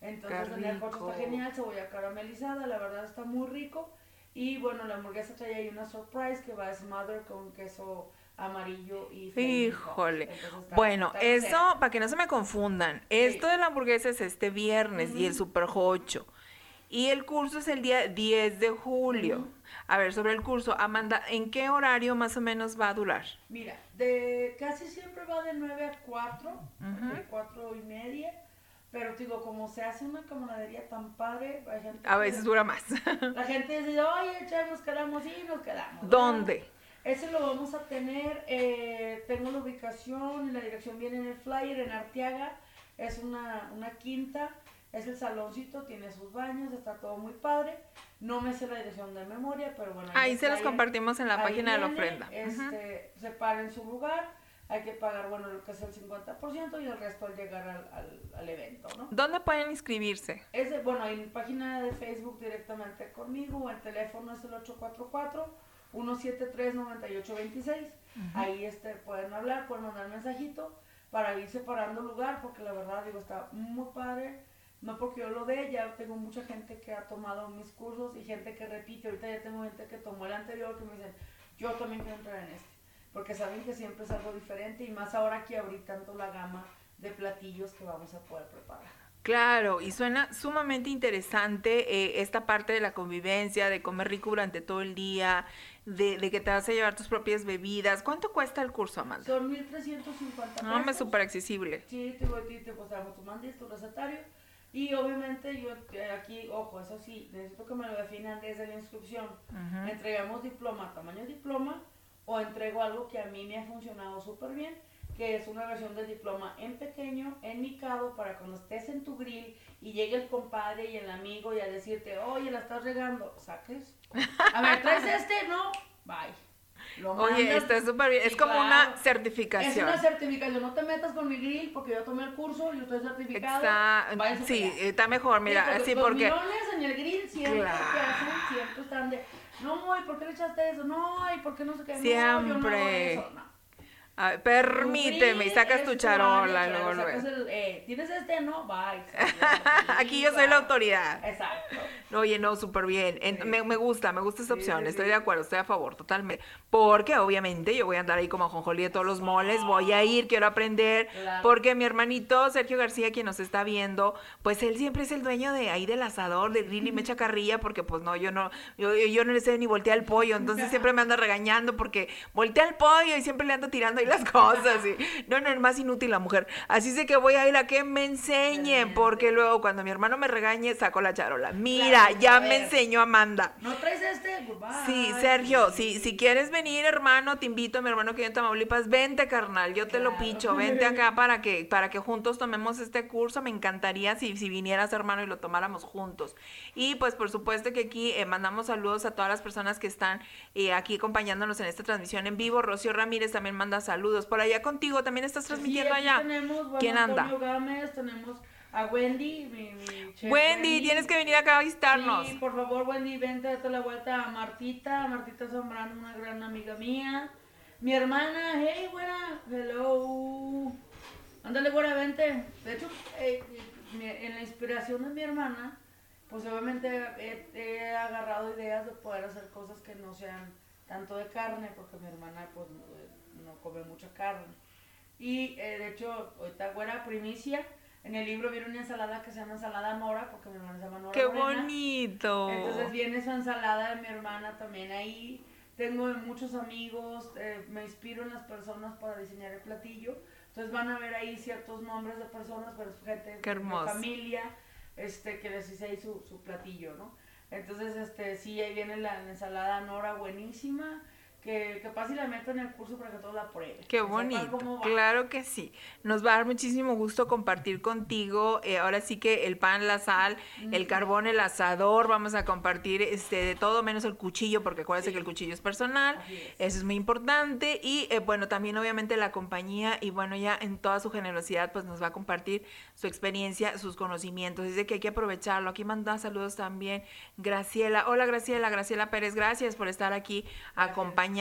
Entonces en el jocho está genial, cebolla caramelizada, la verdad está muy rico. Y bueno, la hamburguesa trae ahí una surprise que va a smother con queso amarillo y. Híjole. Está- Bueno, está eso, para que no se me confundan, esto de la hamburguesa es este viernes y el Super Jocho. Y el curso es el día 10 de julio. A ver, sobre el curso, Amanda, ¿en qué horario más o menos va a durar? Mira, de casi siempre va de 9 a 4, Ujú. de 4 y media, pero te digo, como se hace una camaradería tan padre, hay gente A veces dura más. la gente dice, oye, che, nos quedamos y nos quedamos. ¿verdad? ¿Dónde? Ese lo vamos a tener, eh, tengo la ubicación y la dirección viene en el flyer, en Arteaga, es una, una quinta, es el saloncito, tiene sus baños, está todo muy padre, no me sé la dirección de memoria, pero bueno. Ahí se los compartimos en la página de la ofrenda. Este, Se para en su lugar, hay que pagar, bueno, lo que es el 50% y el resto al llegar al, al, al evento, ¿no? ¿Dónde pueden inscribirse? Es de- bueno, en página de Facebook directamente conmigo, el teléfono es el 844-173-9826. Ahí este, pueden hablar, pueden mandar mensajito para ir separando lugar, porque la verdad, digo, está muy padre. No porque yo lo dé, ya tengo mucha gente que ha tomado mis cursos y gente que repite. Ahorita ya tengo gente que tomó el anterior que me dicen, yo también quiero entrar en este. Porque saben que siempre es algo diferente y más ahora que abrí tanto la gama de platillos que vamos a poder preparar. Claro, y suena sumamente interesante eh, esta parte de la convivencia, de comer rico durante todo el día, de, de que te vas a llevar tus propias bebidas. ¿Cuánto cuesta el curso, Amanda? Son 1.350 No, me pesos. súper accesible. Sí, te voy a te pasamos tu mandis, tu recetario. Y obviamente yo eh, aquí, ojo, eso sí, necesito que me lo definan desde la inscripción. Ujú. Entregamos diploma, tamaño diploma, o entrego algo que a mí me ha funcionado súper bien, que es una versión del diploma en pequeño, en micado, para cuando estés en tu grill y llegue el compadre y el amigo y a decirte, oye, la estás regando, saques. A ver, ¿traes este? No, bye. Lo Oye, mandas. está súper bien. Es como claro. una Es certificación. una certificación, no te metas con mi grill porque yo tomé el curso, yo estoy certificado. Está, sí, allá. está mejor, mira, Sí, así los porque... en el grill siempre Claro. que hacen, siempre están de, no, ¿y por qué le echaste eso? No, ¿y por qué no se qué? No, yo no hago Siempre. eso, no. A ver, permíteme, y sacas tu charola, luego, luego. luego. ¿Tienes este? No, bye. Aquí yo soy la autoridad. Exacto. Oye, no, súper bien. En- Sí. me, me gusta, me gusta esa Sí, opción. sí, Estoy de acuerdo, estoy a favor, totalmente. Porque obviamente yo voy a andar ahí como jonjolí de todos los moles, voy a ir, quiero aprender. Claro. Porque mi hermanito Sergio García, quien nos está viendo, pues él siempre es el dueño de ahí del asador, del grill y me echa carrilla porque pues no, yo no, yo, yo no le sé ni voltear el pollo. Entonces siempre me anda regañando porque voltea el pollo y siempre le ando tirando ahí las cosas. Y, no, no, es más inútil la mujer. Así sé que voy a ir a que me enseñe, Excelente. porque luego cuando mi hermano me regañe, saco la charola. Mira, Claro, ya a me enseñó Amanda. ¿No traes este? Goodbye. Sí, Sergio, si, si quieres venir, hermano, te invito, mi hermano que vive en Tamaulipas, vente, carnal, yo te lo picho, vente acá para que, para que juntos tomemos este curso, me encantaría si, si vinieras, hermano, y lo tomáramos juntos. Y pues, por supuesto que aquí eh, mandamos saludos a todas las personas que están eh, aquí acompañándonos en esta transmisión en vivo. Rocío Ramírez también manda saludos. Por allá contigo, también estás transmitiendo Sí, allá. Tenemos, bueno, ¿Quién anda? Gámez, tenemos a Wendy, mi, mi chef Wendy, tienes que venir acá a visitarnos. Sí, por favor, Wendy, vente, date la vuelta a Martita, Martita Zambrano, una gran amiga mía. Mi hermana, hey, buena, hello. Ándale, güera, vente. De hecho, eh, en la inspiración de mi hermana, pues obviamente he, he agarrado ideas de poder hacer cosas que no sean tanto de carne, porque mi hermana pues no, come mucha carne. Y eh, de hecho, ahorita güera primicia, en el libro viene una ensalada que se llama ensalada Nora, porque mi hermana se llama Nora. ¡Qué Morena. bonito! Entonces viene esa ensalada de mi hermana también ahí. Tengo muchos amigos, eh, me inspiro en las personas para diseñar el platillo. Entonces van a ver ahí ciertos nombres de personas, pero es gente Qué de hermoso. familia, este, que les hice ahí su, su platillo, ¿no? Entonces, este, sí, ahí viene la ensalada Nora buenísima que, pase y la meta en el curso para que todos la prueben. Qué bonito, claro que sí. Nos va a dar muchísimo gusto compartir contigo, eh, ahora sí que el pan, la sal, el carbón, el asador, vamos a compartir este de todo menos el cuchillo, porque acuérdense que el cuchillo es personal, eso es muy importante, y eh, bueno, también obviamente la compañía, y bueno, ya en toda su generosidad, pues nos va a compartir su experiencia, sus conocimientos, dice que hay que aprovecharlo, aquí manda saludos también Graciela, hola Graciela, Graciela Pérez, gracias por estar aquí acompañando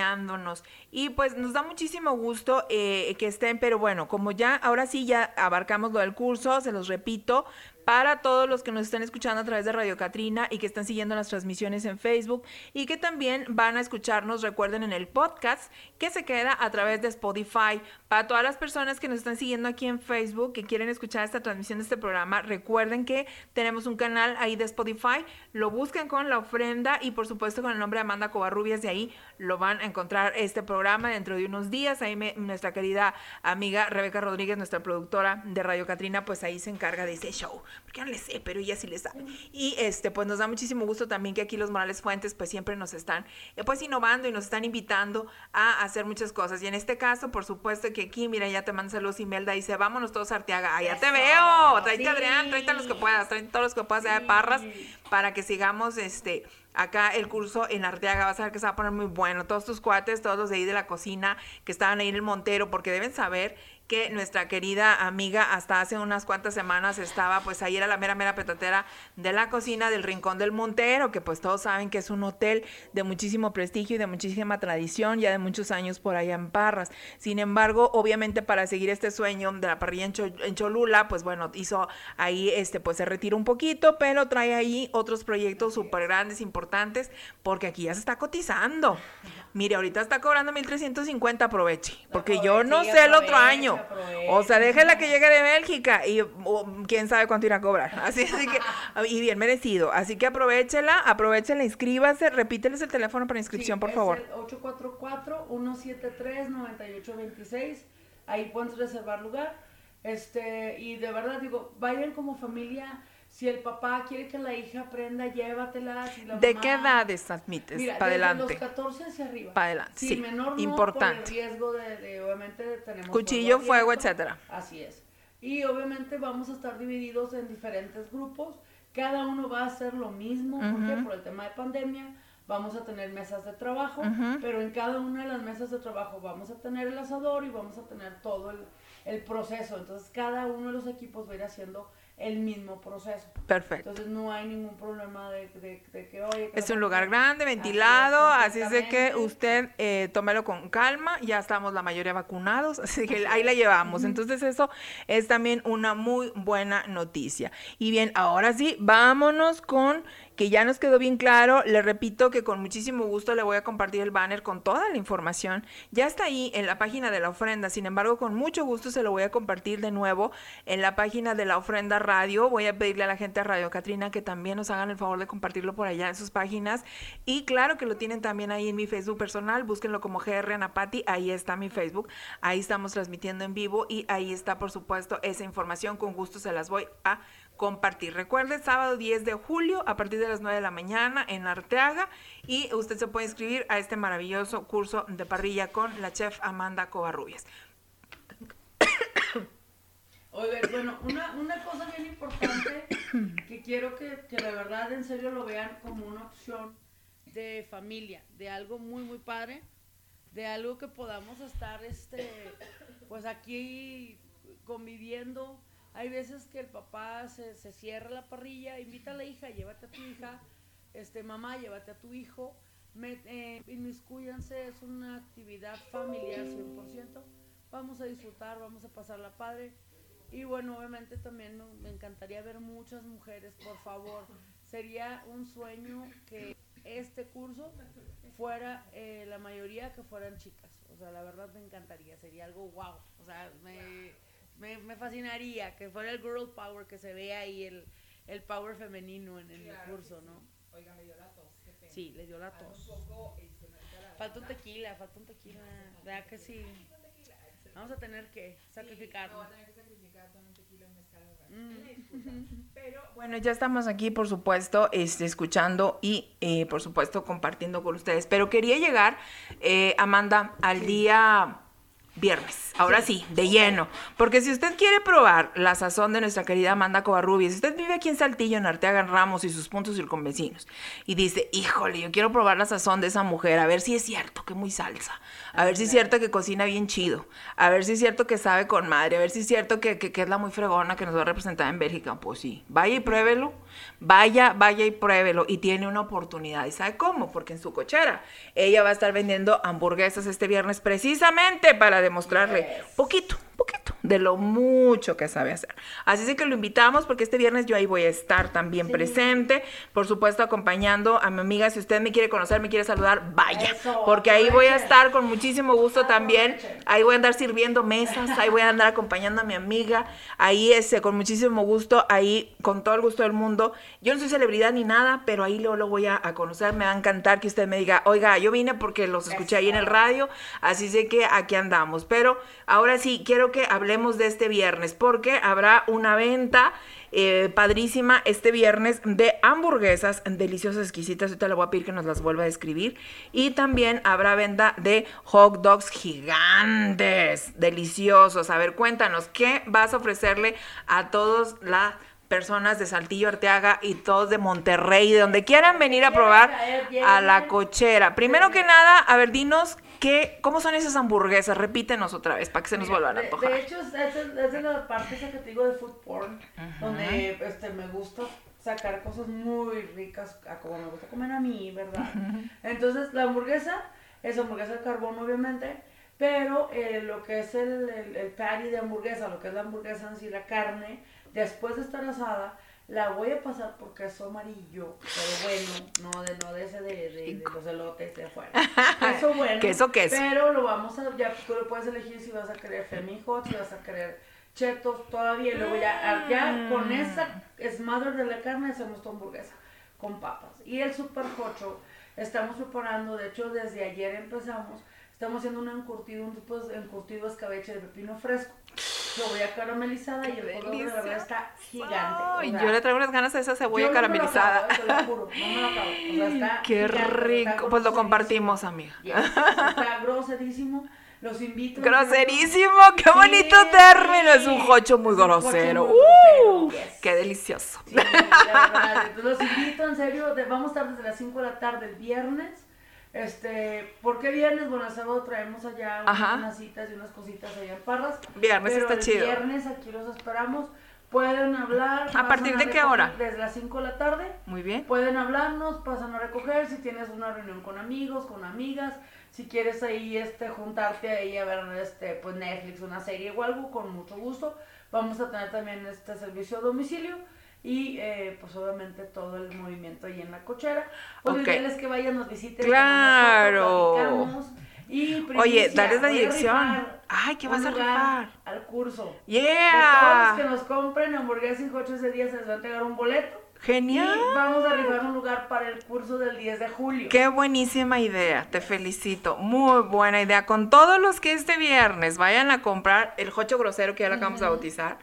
y pues nos da muchísimo gusto eh, que estén, pero bueno, como ya, ahora sí ya abarcamos lo del curso, se los repito, para todos los que nos están escuchando a través de Radio Catrina y que están siguiendo las transmisiones en Facebook y que también van a escucharnos, recuerden, en el podcast que se queda a través de Spotify. Para todas las personas que nos están siguiendo aquí en Facebook, que quieren escuchar esta transmisión de este programa, recuerden que tenemos un canal ahí de Spotify, lo busquen con la ofrenda y por supuesto con el nombre de Amanda Covarrubias, de ahí lo van a encontrar este programa dentro de unos días. Ahí nuestra querida amiga Rebeca Rodríguez, nuestra productora de Radio Catrina, pues ahí se encarga de ese show porque no le sé, pero ella sí le sabe. Y este, pues nos da muchísimo gusto también que aquí los Morales Fuentes pues siempre nos están eh, pues innovando y nos están invitando a hacer muchas cosas. Y en este caso, por supuesto que aquí, mira, ya te manda saludos Imelda, dice, vámonos todos a Arteaga. Ya te veo, tráete Adrián, tráete los que puedas, tráete todos los que puedas de Parras para que sigamos este acá el curso en Arteaga, vas a ver que se va a poner muy bueno. Todos tus cuates, todos los de ahí de la cocina que estaban ahí en el Montero, porque deben saber nuestra querida amiga hasta hace unas cuantas semanas estaba, pues ahí era la mera, mera petatera de la cocina del Rincón del Montero, que pues todos saben que es un hotel de muchísimo prestigio y de muchísima tradición, ya de muchos años por allá en Parras. Sin embargo, obviamente para seguir este sueño de la parrilla en, Cholula, pues bueno, hizo ahí, este, pues se retiró un poquito, pero trae ahí otros proyectos súper grandes, importantes, porque aquí ya se está cotizando. Mire, ahorita está cobrando 1350, aproveche, porque yo no sé el otro año. O sea, déjela que llegue de Bélgica y quién sabe cuánto irá a cobrar. Así, así que, y bien merecido. Así que aprovechela, aprovechela, inscríbase, repíteles el teléfono para inscripción, por favor. 844-173-9826. Ahí pueden reservar lugar. Este, y de verdad digo, vayan como familia si el papá quiere que la hija aprenda, llévatela. ¿De qué edades admites? Mira, para adelante. los 14 hacia arriba. Para adelante, sí. menor no, importante. Por el riesgo de, obviamente, tenemos... Cuchillo, fuego, etcétera. Así es. Y obviamente vamos a estar divididos en diferentes grupos. Cada uno va a hacer lo mismo, porque por el tema de pandemia vamos a tener mesas de trabajo, pero en cada una de las mesas de trabajo vamos a tener el asador y vamos a tener todo el, el proceso. Entonces cada uno de los equipos va a ir haciendo el mismo proceso. Perfecto. Entonces no hay ningún problema de, que, oye... es un lugar grande, ventilado, así es, de que usted eh, tómelo con calma, ya estamos la mayoría vacunados, así que ahí la llevamos. Entonces eso es también una muy buena noticia. Y bien, ahora sí, vámonos con que ya nos quedó bien claro. Le repito que con muchísimo gusto le voy a compartir el banner con toda la información. Ya está ahí en la página de la ofrenda. Sin embargo, con mucho gusto se lo voy a compartir de nuevo en la página de la ofrenda radio. Voy a pedirle a la gente de Radio Catrina que también nos hagan el favor de compartirlo por allá en sus páginas. Y claro que lo tienen también ahí en mi Facebook personal. Búsquenlo como GR Anapati. Ahí está mi Facebook. Ahí estamos transmitiendo en vivo y ahí está, por supuesto, esa información. Con gusto se las voy a compartir. Recuerde, sábado 10 de julio a partir de las 9 de la mañana en Arteaga y usted se puede inscribir a este maravilloso curso de parrilla con la chef Amanda Covarrubias. Oye, bueno, una, cosa bien importante que quiero que, que de verdad en serio lo vean como una opción de familia, de algo muy, muy padre, de algo que podamos estar, este, pues aquí conviviendo, hay veces que el papá se, se cierra la parrilla, invita a la hija, llévate a tu hija, este mamá, llévate a tu hijo, me, eh, inmiscúyanse, es una actividad familiar 100%, vamos a disfrutar, vamos a pasar la padre. Y bueno, obviamente también me encantaría ver muchas mujeres, por favor. Sería un sueño que este curso fuera eh, la mayoría que fueran chicas. O sea, la verdad me encantaría, sería algo wow. O sea, me me, me, fascinaría que fuera el girl power, que se vea ahí el, el power femenino en, el curso, ¿no? Oiga, me dio la tos. Qué pena. Sí, le dio la tos. falta un tequila, falta un tequila. ¿Verdad que sí? Vamos a tener que sacrificarnos. No, va a tener que sacrificar todo un tequila, un mezcal. Pero bueno, ya estamos aquí, por supuesto, este, escuchando y, eh, por supuesto, compartiendo con ustedes. Pero quería llegar, eh, Amanda, al día viernes. Ahora sí, de lleno. Porque si usted quiere probar la sazón de nuestra querida Amanda Covarrubias, si usted vive aquí en Saltillo, en Arteaga, en Ramos y sus puntos circunvecinos, y dice, híjole, yo quiero probar la sazón de esa mujer, a ver si es cierto que es muy salsa, a ver si es cierto que cocina bien chido, a ver si es cierto que sabe con madre, a ver si es cierto que, que, que es la muy fregona que nos va a representar en Bélgica. Pues sí, vaya y pruébelo, vaya, vaya y pruébelo. Y tiene una oportunidad. ¿Y sabe cómo? Porque en su cochera ella va a estar vendiendo hamburguesas este viernes precisamente para demostrarle poquito, poquito de lo mucho que sabe hacer. Así que lo invitamos porque este viernes yo ahí voy a estar también presente, por supuesto acompañando a mi amiga. Si usted me quiere conocer, me quiere saludar, vaya, Eso, porque ahí voy a estar con muchísimo gusto también. Aproveche. Ahí voy a andar sirviendo mesas, ahí voy a andar acompañando a mi amiga, ahí ese, con muchísimo gusto, ahí con todo el gusto del mundo. Yo no soy celebridad ni nada, pero ahí luego lo voy a, a conocer. Me va a encantar que usted me diga, oiga, yo vine porque los escuché ahí en el radio, así sé que aquí andamos. Pero ahora sí, quiero que hablemos de este viernes, porque habrá una venta. eh, padrísima este viernes de hamburguesas deliciosas, exquisitas. Ahorita le voy a pedir que nos las vuelva a describir. Y también habrá venta de hot dogs gigantes, deliciosos. A ver, cuéntanos, ¿qué vas a ofrecerle a todas las personas de Saltillo, Arteaga y todos de Monterrey, de donde quieran venir a probar a la cochera? Primero que nada, a ver, dinos. ¿Qué, ¿Cómo son esas hamburguesas? Repítenos otra vez para que se nos Mira, vuelvan a de- antojar. De, hecho, es, es, de la parte esa que te digo de food porn, donde este, me gusta sacar cosas muy ricas, a como me gusta comer a mí, ¿verdad? Entonces, la hamburguesa es hamburguesa de carbón, obviamente, pero eh, lo que es el, el, el patty de hamburguesa, lo que es la hamburguesa en sí, la carne, después de estar asada, la voy a pasar por queso amarillo, pero bueno, no de, no de ese de, de, de los elotes de afuera. Queso bueno. Queso, queso. Pero lo vamos a, ya tú lo puedes elegir si vas a querer Femi Hot, si vas a querer chetos todavía, y luego ya, ya con esa smather de la carne hacemos tu hamburguesa con papas. Y el super hocho estamos preparando, de hecho desde ayer empezamos, estamos haciendo un encurtido, un tipo de encurtido escabeche de pepino fresco. Lo voy a caramelizada y el color de verdad está gigante. O sea, yo le traigo unas ganas a esa cebolla yo no me lo caramelizada. acabo, te lo juro, no me lo acabo. O sea, está Qué gigante, está rico. Pues lo compartimos, amiga. Yes, Está groserísimo. Los invito. a. Groserísimo, qué Sí, bonito término. Es un sí. jocho muy grosero. muy grosero, Uh, yes. qué delicioso. Sí, la verdad. Los invito, en serio. vamos a estar desde las 5 de la tarde el viernes. Este, ¿por qué viernes? Bueno, el sábado traemos allá unas, unas citas y unas cositas allá en Parras. Viernes pero está el chido. viernes aquí los esperamos. Pueden hablar. ¿A partir de qué hora? Desde las 5 de la tarde. Muy bien. Pueden hablarnos, pasan a recoger si tienes una reunión con amigos, con amigas, si quieres ahí este juntarte ahí a ver este pues Netflix, una serie o algo, con mucho gusto. Vamos a tener también este servicio a domicilio y eh, pues obviamente todo el movimiento ahí en la cochera. Pues Ok. lo ideal es que vayan, nos visiten. Claro. nosotros. Y Oye, primicia, darles la voy a dirección. Ay, ¿qué vas a rifar? Al curso. De todos los que Yeah. nos compren hamburguesas y coches ese día se les va a entregar un boleto. Genial. Y vamos a rifar un lugar para el curso del 10 de julio. Qué buenísima idea, te felicito. Muy buena idea. Con todos los que este viernes vayan a comprar el jocho grosero que ya lo acabamos de bautizar.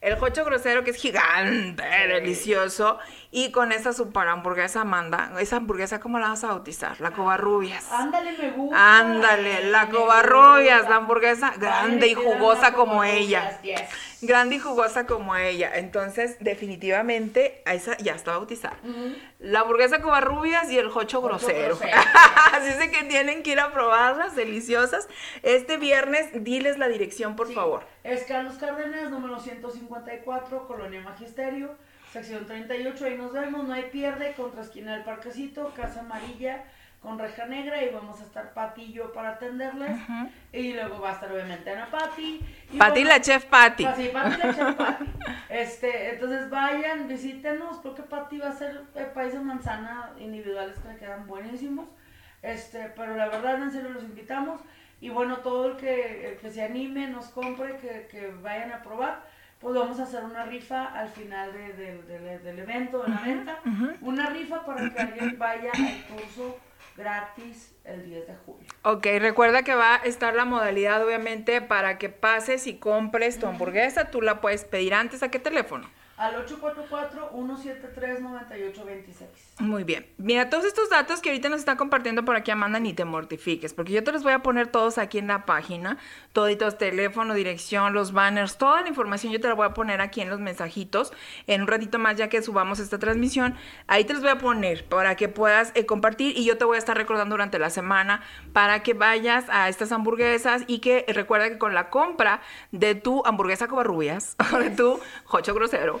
El jocho grosero que es gigante, delicioso. Y con esa super hamburguesa, Amanda. Esa hamburguesa, ¿cómo la vas a bautizar? La cobarrubias. Ándale, me gusta. Ándale, la gusta. la hamburguesa grande y jugosa como ella. yes. Grande y jugosa como ella. Entonces, definitivamente, a esa ya está bautizada. La hamburguesa covarrubias y el jocho grosero. grosero. Así es que tienen que ir a probarlas, deliciosas. Este viernes, diles la dirección, por Sí, favor. Es Carlos Cárdenas, número 154, Colonia Magisterio, sección 38. Ahí nos vemos, no hay pierde, contra esquina del Parquecito, Casa Amarilla con reja negra y vamos a estar Pati y yo para atenderles. Y luego va a estar obviamente Ana Pati. Pati bueno, la chef Pati. Ah, sí, Pati la chef Pati. Este, entonces vayan, visítenos, porque Pati va a hacer el país de manzana individuales que le quedan buenísimos. Este, pero la verdad, en serio, los invitamos. Y bueno, todo el que, el que se anime, nos compre, que, que vayan a probar, pues vamos a hacer una rifa al final de- de- de- del evento, de la venta. Una rifa para que alguien vaya al curso gratis el 10 de julio. Ok, recuerda que va a estar la modalidad, obviamente, para que pases y compres tu hamburguesa. Tú la puedes pedir antes. ¿A qué teléfono? Al 844-173-9826. Muy bien. Mira, todos estos datos que ahorita nos está compartiendo por aquí Amanda, ni te mortifiques, porque yo te los voy a poner todos aquí en la página, toditos, teléfono, dirección, los banners, toda la información yo te la voy a poner aquí en los mensajitos, en un ratito más ya que subamos esta transmisión, ahí te los voy a poner para que puedas eh, compartir y yo te voy a estar recordando durante la semana para que vayas a estas hamburguesas y que recuerda que con la compra de tu hamburguesa cobarrubias o de tu jocho grosero,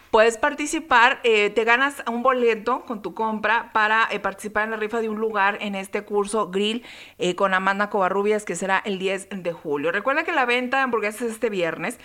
puedes participar, eh, te ganas un boleto con tu compra para eh, participar en la rifa de un lugar en este curso Grill eh, con Amanda Covarrubias, que será el 10 de julio. Recuerda que la venta de hamburguesas es este viernes.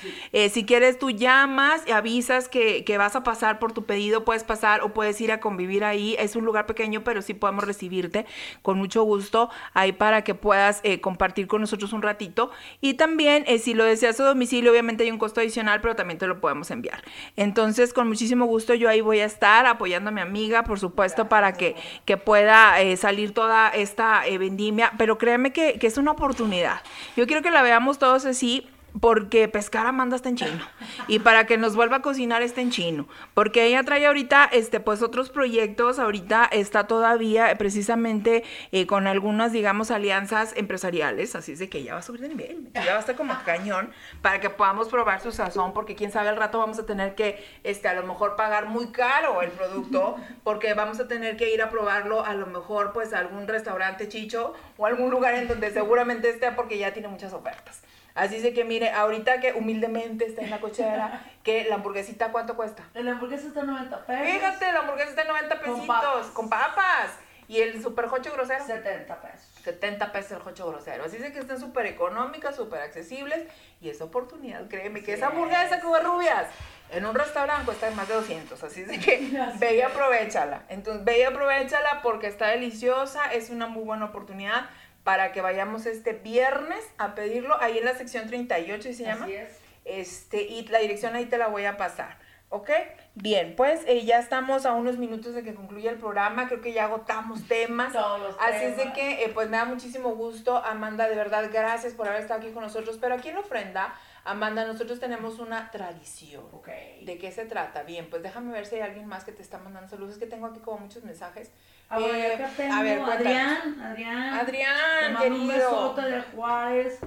Si quieres, tú llamas y avisas que, que vas a pasar por tu pedido, puedes pasar o puedes ir a convivir ahí. Es un lugar pequeño, pero sí podemos recibirte con mucho gusto ahí para que puedas eh, compartir con nosotros un ratito. Y también, eh, si lo deseas a domicilio, obviamente hay un costo adicional, pero también te lo podemos enviar. Entonces, con muchísimo gusto yo ahí voy a estar apoyando a mi amiga, por supuesto, para que, que pueda eh, salir toda esta eh, vendimia. Pero créeme que, que es una oportunidad. Yo quiero que la veamos todos así porque pescar Amanda está en chino. Y para que nos vuelva a cocinar está en chino. Porque ella trae ahorita este pues otros proyectos. Ahorita está todavía eh, precisamente eh, con algunas digamos alianzas empresariales. Así es de que ya va a subir de nivel. Ya va a estar como cañón para que podamos probar su sazón. Porque quién sabe al rato vamos a tener que este a lo mejor pagar muy caro el producto. Porque vamos a tener que ir a probarlo a lo mejor pues a algún restaurante chicho o algún lugar en donde seguramente esté porque ya tiene muchas ofertas Así es de que mire, ahorita que humildemente está en la cochera, que la hamburguesita, ¿cuánto cuesta? La hamburguesa está en 90 pesos. Fíjate, la hamburguesa está en 90 Con pesitos, papas. con papas. Y el super jocho grosero, 70 pesos. 70 pesos el jocho grosero. Así es que están súper económicas, súper accesibles. Y es oportunidad, créeme, que Sí esa hamburguesa es. como rubias en un restaurante cuesta más de 200. Así es que ve y aprovechala. Entonces, ve y aprovechala porque está deliciosa. Es una muy buena oportunidad para que vayamos este viernes a pedirlo. Ahí en la sección 38, ¿sí se llama? Así es. Este, y la dirección ahí te la voy a pasar. ¿Ok? Bien, pues eh, ya estamos a unos minutos de que concluya el programa. Creo que ya agotamos temas. Todos los Así es de temas. que, eh, pues me da muchísimo gusto, Amanda, de verdad, gracias por haber estado aquí con nosotros. Pero aquí en la ofrenda, Amanda, nosotros tenemos una tradición. Ok. ¿De qué se trata? Bien, pues déjame ver si hay alguien más que te está mandando saludos. Es que tengo aquí como muchos mensajes. Ah, bueno, Eh, ya acá tengo a ver, cuéntanos. Adrián, Adrián. Te Adrián, mando un querido. besote de Juárez.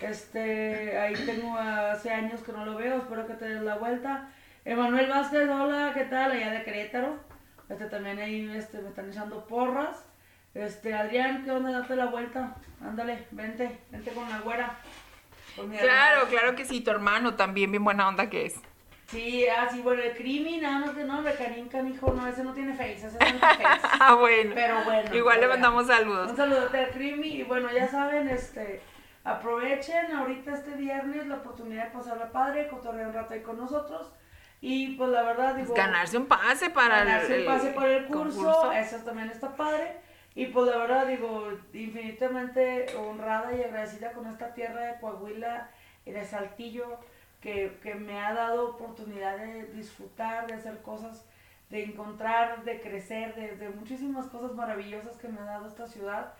Este, ahí tengo hace años que no lo veo, espero que te des la vuelta. Emanuel Vázquez, hola, ¿qué tal? Allá de Querétaro. Este también ahí este, me están echando porras. Este, Adrián, ¿qué onda? Date la vuelta. Ándale, vente, vente con la güera. Con mi Claro, claro que sí, tu hermano también, bien buena onda que es. Sí, así, bueno, el más que no, de Karim Canijo, no, ese no tiene face, ese no tiene face. Ah, bueno. Pero bueno. Igual le mandamos bueno. saludos. Un saludote al Crimi y bueno, ya saben, este, aprovechen ahorita este viernes la oportunidad de pasarla padre, cotorrear un rato ahí con nosotros y pues la verdad digo, Ganarse un pase para ganarse el, un pase por el curso, concurso. eso también está padre y pues la verdad digo, infinitamente honrada y agradecida con esta tierra de Coahuila y de Saltillo que, que me ha dado oportunidad de disfrutar, de hacer cosas, de encontrar, de crecer, de, de muchísimas cosas maravillosas que me ha dado esta ciudad.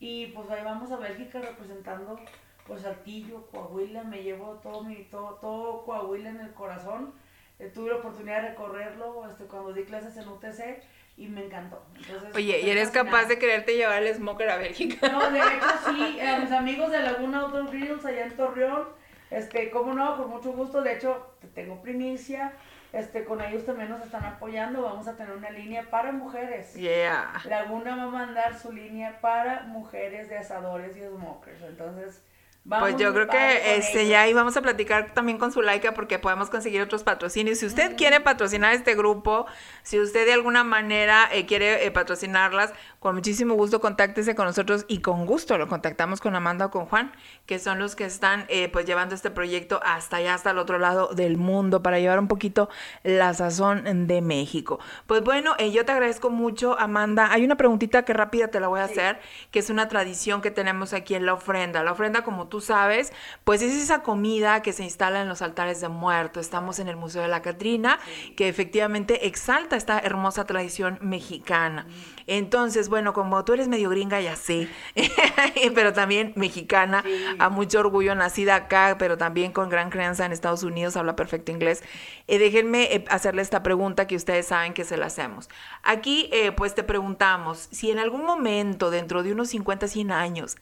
Y pues ahí vamos a Bélgica representando pues Saltillo, Coahuila, me llevo todo mi, todo, todo Coahuila en el corazón. Eh, tuve la oportunidad de recorrerlo este, cuando di clases en UTC y me encantó. Entonces, Oye, ¿y eres capaz de quererte llevar el smoker a Bélgica? No, de hecho sí, a mis amigos de Laguna Outdoor Grills allá en Torreón, este, cómo no, con mucho gusto, de hecho, te tengo primicia, este, con ellos también nos están apoyando, vamos a tener una línea para mujeres. Yeah. Laguna va a mandar su línea para mujeres de asadores y smokers, entonces, vamos Pues yo creo que este ya ahí vamos a platicar también con su Laika porque podemos conseguir otros patrocinios. Si usted quiere patrocinar este grupo, si usted de alguna manera eh, quiere eh, patrocinarlas, con muchísimo gusto contáctese con nosotros y con gusto lo contactamos con Amanda o con Juan, que son los que están eh, pues llevando este proyecto hasta allá, hasta el otro lado del mundo para llevar un poquito la sazón de México. Pues bueno, eh, yo te agradezco mucho, Amanda. Hay una preguntita que rápida te la voy a Sí. hacer, que es una tradición que tenemos aquí en la ofrenda. La ofrenda, como tú tú sabes, pues es esa comida que se instala en los altares de muerto. Estamos en el Museo de la Catrina, que efectivamente exalta esta hermosa tradición mexicana. Entonces, bueno, como tú eres medio gringa, ya sé, pero también mexicana, a mucho orgullo, nacida acá, pero también con gran crianza en Estados Unidos, habla perfecto inglés. Eh, déjenme eh, hacerle esta pregunta que ustedes saben que se la hacemos. Aquí, eh, pues te preguntamos, si en algún momento, dentro de unos 50, 100 años,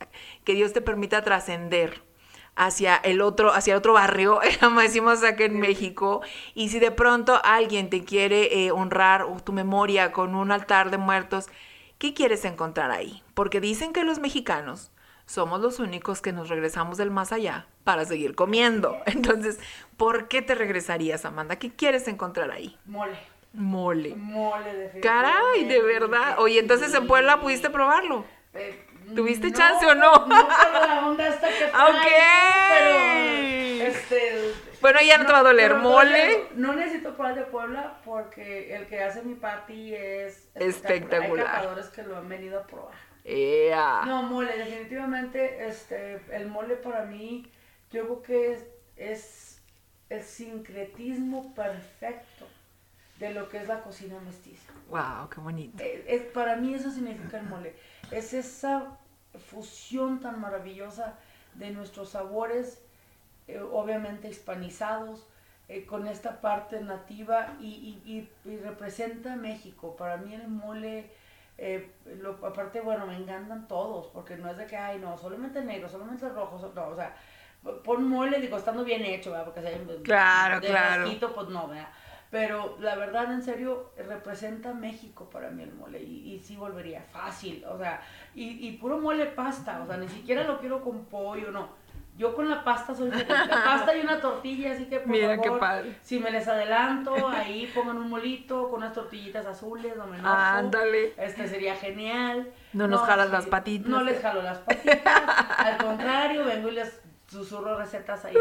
que Dios te permita trascender, hacia el otro, hacia otro barrio, como decimos acá en México, y si de pronto alguien te quiere eh, honrar tu memoria con un altar de muertos, ¿qué quieres encontrar ahí? Porque dicen que los mexicanos somos los únicos que nos regresamos del más allá para seguir comiendo. Entonces, ¿por qué te regresarías, Amanda? ¿Qué quieres encontrar ahí? Mole. Mole. Mole, definitivamente. Caray, de verdad. Oye, entonces en Puebla pudiste probarlo. Eh, ¿Tuviste chance o no? No, pero la onda esta que trae, Ok. Pero, este... Bueno, ya no te va a doler. Mole. No necesito probar de Puebla porque el que hace mi papi es Espectacular. Hay catadores que lo han venido a probar. Ea. No, mole, definitivamente, este, el mole para mí, yo creo que es, es el sincretismo perfecto de lo que es la cocina mestiza. Wow, qué bonito. Eh, es- para mí eso significa el mole. Es esa fusión tan maravillosa de nuestros sabores, eh, obviamente hispanizados, eh, con esta parte nativa y, y- y- y representa México. Para mí el mole, eh, lo- aparte, bueno, me encantan todos, porque no es de que, ay, no, solamente negro, solamente rojo, so- no, o sea, pon mole, digo, estando bien hecho, ¿verdad? Porque si hay Claro, de claro. pues no, ¿verdad? Pero la verdad, en serio, representa México para mí el mole. Y, y sí volvería fácil. O sea, y, y puro mole pasta. O sea, ni siquiera lo quiero con pollo, no. Yo con la pasta soy feliz. La pasta y una tortilla, así que por Mira qué favor, padre. si me les adelanto, ahí pongan un molito con unas tortillitas azules, no me enojo. Ándale. Este sería genial. No nos jalas las patitas. No les jalo las patitas. Al contrario, vengo y les susurro recetas ahí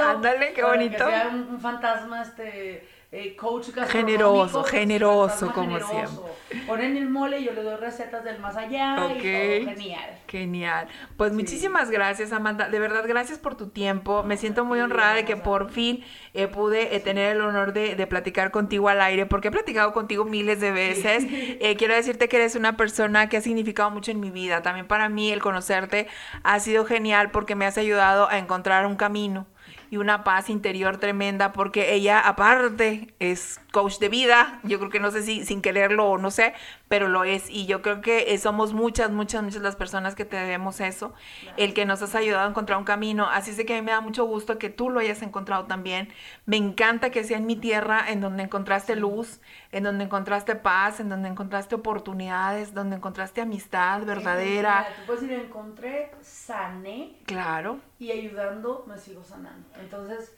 ándale, qué bonito. Que sea un, un fantasma, este, eh, coach Generoso, generoso, como generoso. Ponen el mole yo le doy recetas del más allá Ok. y todo genial. Genial. Pues muchísimas gracias, Amanda. De verdad, gracias por tu tiempo. Me siento muy honrada de que por fin eh, pude eh, tener el honor de, de platicar contigo al aire, porque he platicado contigo miles de veces. Quiero decirte que eres una persona que ha significado mucho en mi vida. También para mí el conocerte ha sido genial porque me has ayudado a encontrar un camino y una paz interior tremenda porque ella aparte es coach de vida, yo creo que no sé si sin quererlo o no sé, pero lo es. Y yo creo que eh, somos muchas, muchas, muchas las personas que te debemos eso, el que nos has ayudado a encontrar un camino, así es de que a mí me da mucho gusto que tú lo hayas encontrado también, me encanta que sea en mi tierra en donde encontraste luz, en donde encontraste paz, en donde encontraste oportunidades, donde encontraste amistad verdadera, Tú puedes decir, encontré, sané claro. y ayudando me sigo sanando. Entonces,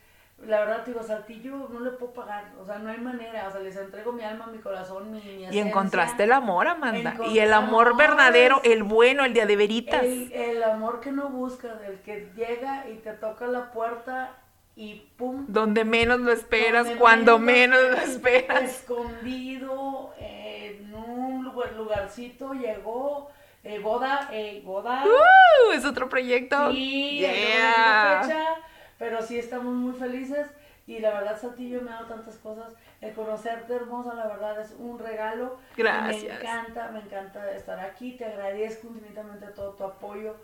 la verdad, te digo, Saltillo no le puedo pagar, o sea, no hay manera, o sea, les entrego mi alma, mi corazón, mi, mi Y encontraste el amor, Amanda. Y el amor amor. verdadero, el bueno, el de a de veritas. El, el amor que no buscas, el que llega y te toca la puerta y pum. Donde menos lo esperas, cuando menos lo esperas. Escondido en un lugar- lugarcito llegó, eh, boda, eh, boda. Uh, es otro proyecto. Sí, yeah. fecha, pero sí estamos muy felices y la verdad Saltillo me ha dado tantas cosas. El conocerte hermosa, la verdad es un regalo. Gracias. Me encanta, me encanta estar aquí. Te agradezco infinitamente todo tu apoyo,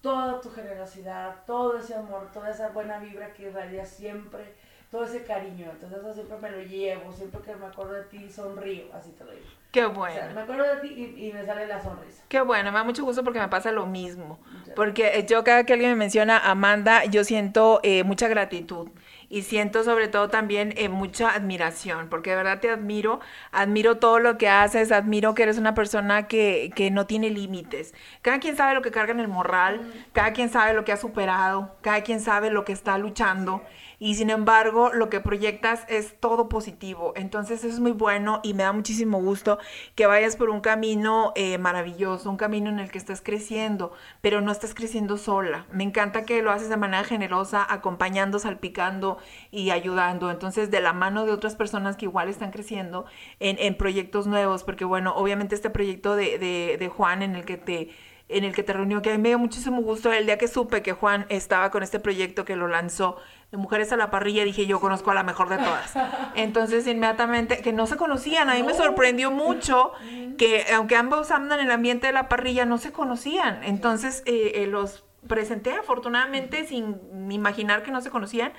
toda tu generosidad, todo ese amor, toda esa buena vibra que irradias siempre, todo ese cariño. Entonces eso siempre me lo llevo, siempre que me acuerdo de ti sonrío, así te lo digo. Qué O sea, bueno. me acuerdo de ti y, y me sale la sonrisa. Qué bueno, me da mucho gusto porque me pasa lo mismo. Porque eh, yo cada que alguien me menciona Amanda, yo siento eh, mucha gratitud y siento sobre todo también eh, mucha admiración, porque de verdad te admiro, admiro todo lo que haces, admiro que eres una persona que, que no tiene límites. Cada quien sabe lo que carga en el morral, cada quien sabe lo que ha superado, cada quien sabe lo que está luchando. Y sin embargo, lo que proyectas es todo positivo. Entonces, es muy bueno y me da muchísimo gusto que vayas por un camino eh, maravilloso, un camino en el que estás creciendo, pero no estás creciendo sola. Me encanta que lo haces de manera generosa, acompañando, salpicando y ayudando. Entonces, de la mano de otras personas que igual están creciendo en, en proyectos nuevos, porque bueno, obviamente este proyecto de, de, de Juan en el que te en el que te reunió, que a mí me dio muchísimo gusto el día que supe que Juan estaba con este proyecto que lo lanzó de Mujeres a la Parrilla, dije yo conozco a la mejor de todas. Entonces inmediatamente, que no se conocían, a mí me sorprendió mucho que aunque ambos andan en el ambiente de la parrilla, no se conocían. Entonces eh, eh, los presenté afortunadamente sin imaginar que no se conocían.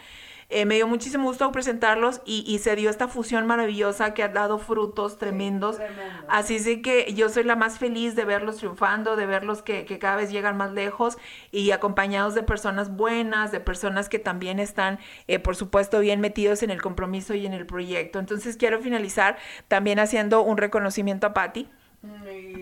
Eh, me dio muchísimo gusto presentarlos y, y, se dio esta fusión maravillosa que ha dado frutos tremendos. Sí, tremendo. Así es que yo soy la más feliz de verlos triunfando, de verlos que, que, cada vez llegan más lejos y acompañados de personas buenas, de personas que también están, eh, por supuesto, bien metidos en el compromiso y en el proyecto. Entonces quiero finalizar también haciendo un reconocimiento a Patti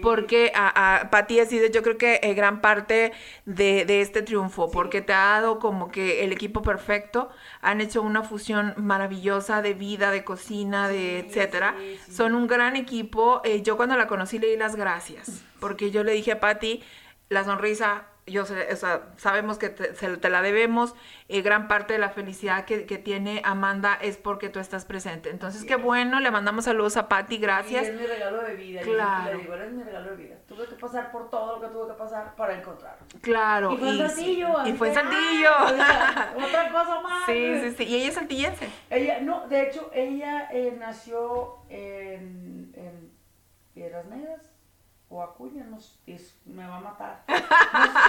porque a, a Pati ha sido yo creo que eh, gran parte de, de este triunfo, sí. porque te ha dado como que el equipo perfecto, han hecho una fusión maravillosa de vida, de cocina, de sí, etcétera. Sí, Son un gran equipo. Eh, yo cuando la conocí le di las gracias, porque yo le dije a Pati, la sonrisa yo sé, o sea, sabemos que te, se, te la debemos, eh, gran parte de la felicidad que, que, tiene Amanda es porque tú estás presente. Entonces, sí. qué bueno, le mandamos saludos a Patti, gracias. Es mi regalo de vida, claro. yo le digo, eres mi regalo de vida. Tuve que pasar por todo lo que tuve que pasar para encontrar. Claro. Y fue en Saltillo. Y fue en Saltillo. Ah, otra cosa más. Sí, sí, sí. Y ella es saltillense. Ella, no, de hecho, ella eh, nació en, en Piedras Negras o Acuña, no, es, me va a matar.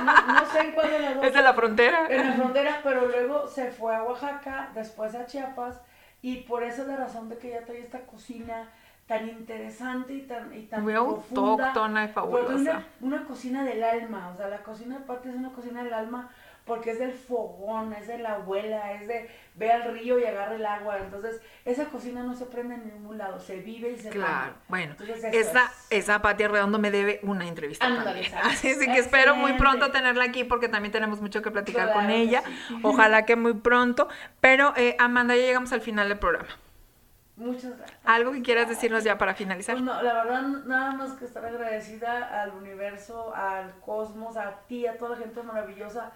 No, no, no, sé en cuál de las dos. Es de la frontera. En la frontera, pero luego se fue a Oaxaca, después a Chiapas, y por eso es la razón de que ella trae esta cocina tan interesante y tan, y tan Muy profunda. autóctona y fabulosa. Una, una, cocina del alma, o sea, la cocina de Pati es una cocina del alma porque es del fogón, es de la abuela, es de ve al río y agarra el agua. Entonces, esa cocina no se prende en ningún lado, se vive y se Claro, bueno, esa, es... esa Pati Arredondo me debe una entrevista. Así es que espero muy pronto tenerla aquí porque también tenemos mucho que platicar claro con ella. Sí. Ojalá que muy pronto. Pero, eh, Amanda, ya llegamos al final del programa. Muchas gracias. ¿Algo que quieras decirnos ya para finalizar? Pues no, la verdad, nada más que estar agradecida al universo, al cosmos, a ti, a toda la gente maravillosa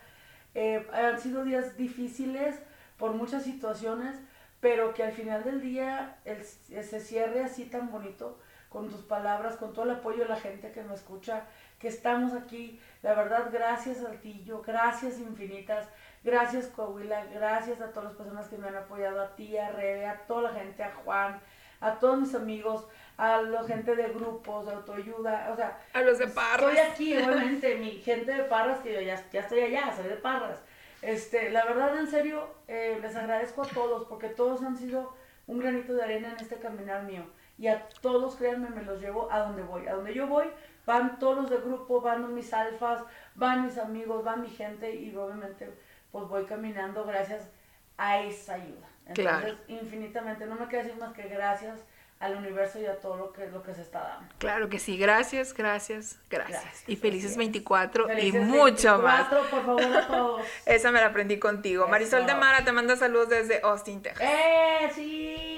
eh, han sido días difíciles por muchas situaciones, pero que al final del día el, se cierre así tan bonito con tus palabras, con todo el apoyo de la gente que me escucha, que estamos aquí. La verdad, gracias Saltillo, gracias infinitas, gracias Coahuila, gracias a todas las personas que me han apoyado, a ti, a Rebe, a toda la gente, a Juan, a todos mis amigos, a la gente de grupos, de autoayuda, o sea... A los de Parras. Estoy aquí, obviamente, mi gente de Parras, que yo ya, ya estoy allá, soy de Parras. Este, la verdad, en serio, eh, les agradezco a todos, porque todos han sido un granito de arena en este caminar mío. Y a todos, créanme, me los llevo a donde voy. A donde yo voy, van todos los de grupo, van mis alfas, van mis amigos, van mi gente, y obviamente, pues voy caminando gracias a esa ayuda. Entonces, claro. infinitamente, no me queda decir más que gracias al universo y a todo lo que, lo que se está dando. Claro que sí, gracias, gracias, gracias. gracias y felices 24 felices y mucho 24, más. por favor, a todos. Esa me la aprendí contigo. Eso. Marisol de Mara te manda saludos desde Austin, Texas. ¡Eh, sí!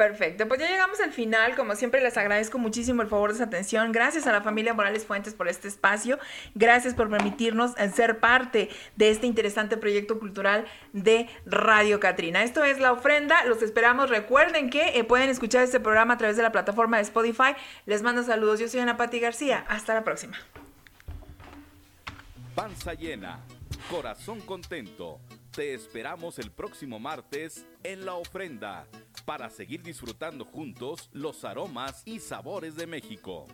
Perfecto, pues ya llegamos al final. Como siempre, les agradezco muchísimo el favor de su atención. Gracias a la familia Morales Fuentes por este espacio. Gracias por permitirnos ser parte de este interesante proyecto cultural de Radio Catrina. Esto es La Ofrenda. Los esperamos. Recuerden que eh, pueden escuchar este programa a través de la plataforma de Spotify. Les mando saludos. Yo soy Ana Pati García. Hasta la próxima. Panza llena, corazón contento. Te esperamos el próximo martes en La Ofrenda para seguir disfrutando juntos los aromas y sabores de México.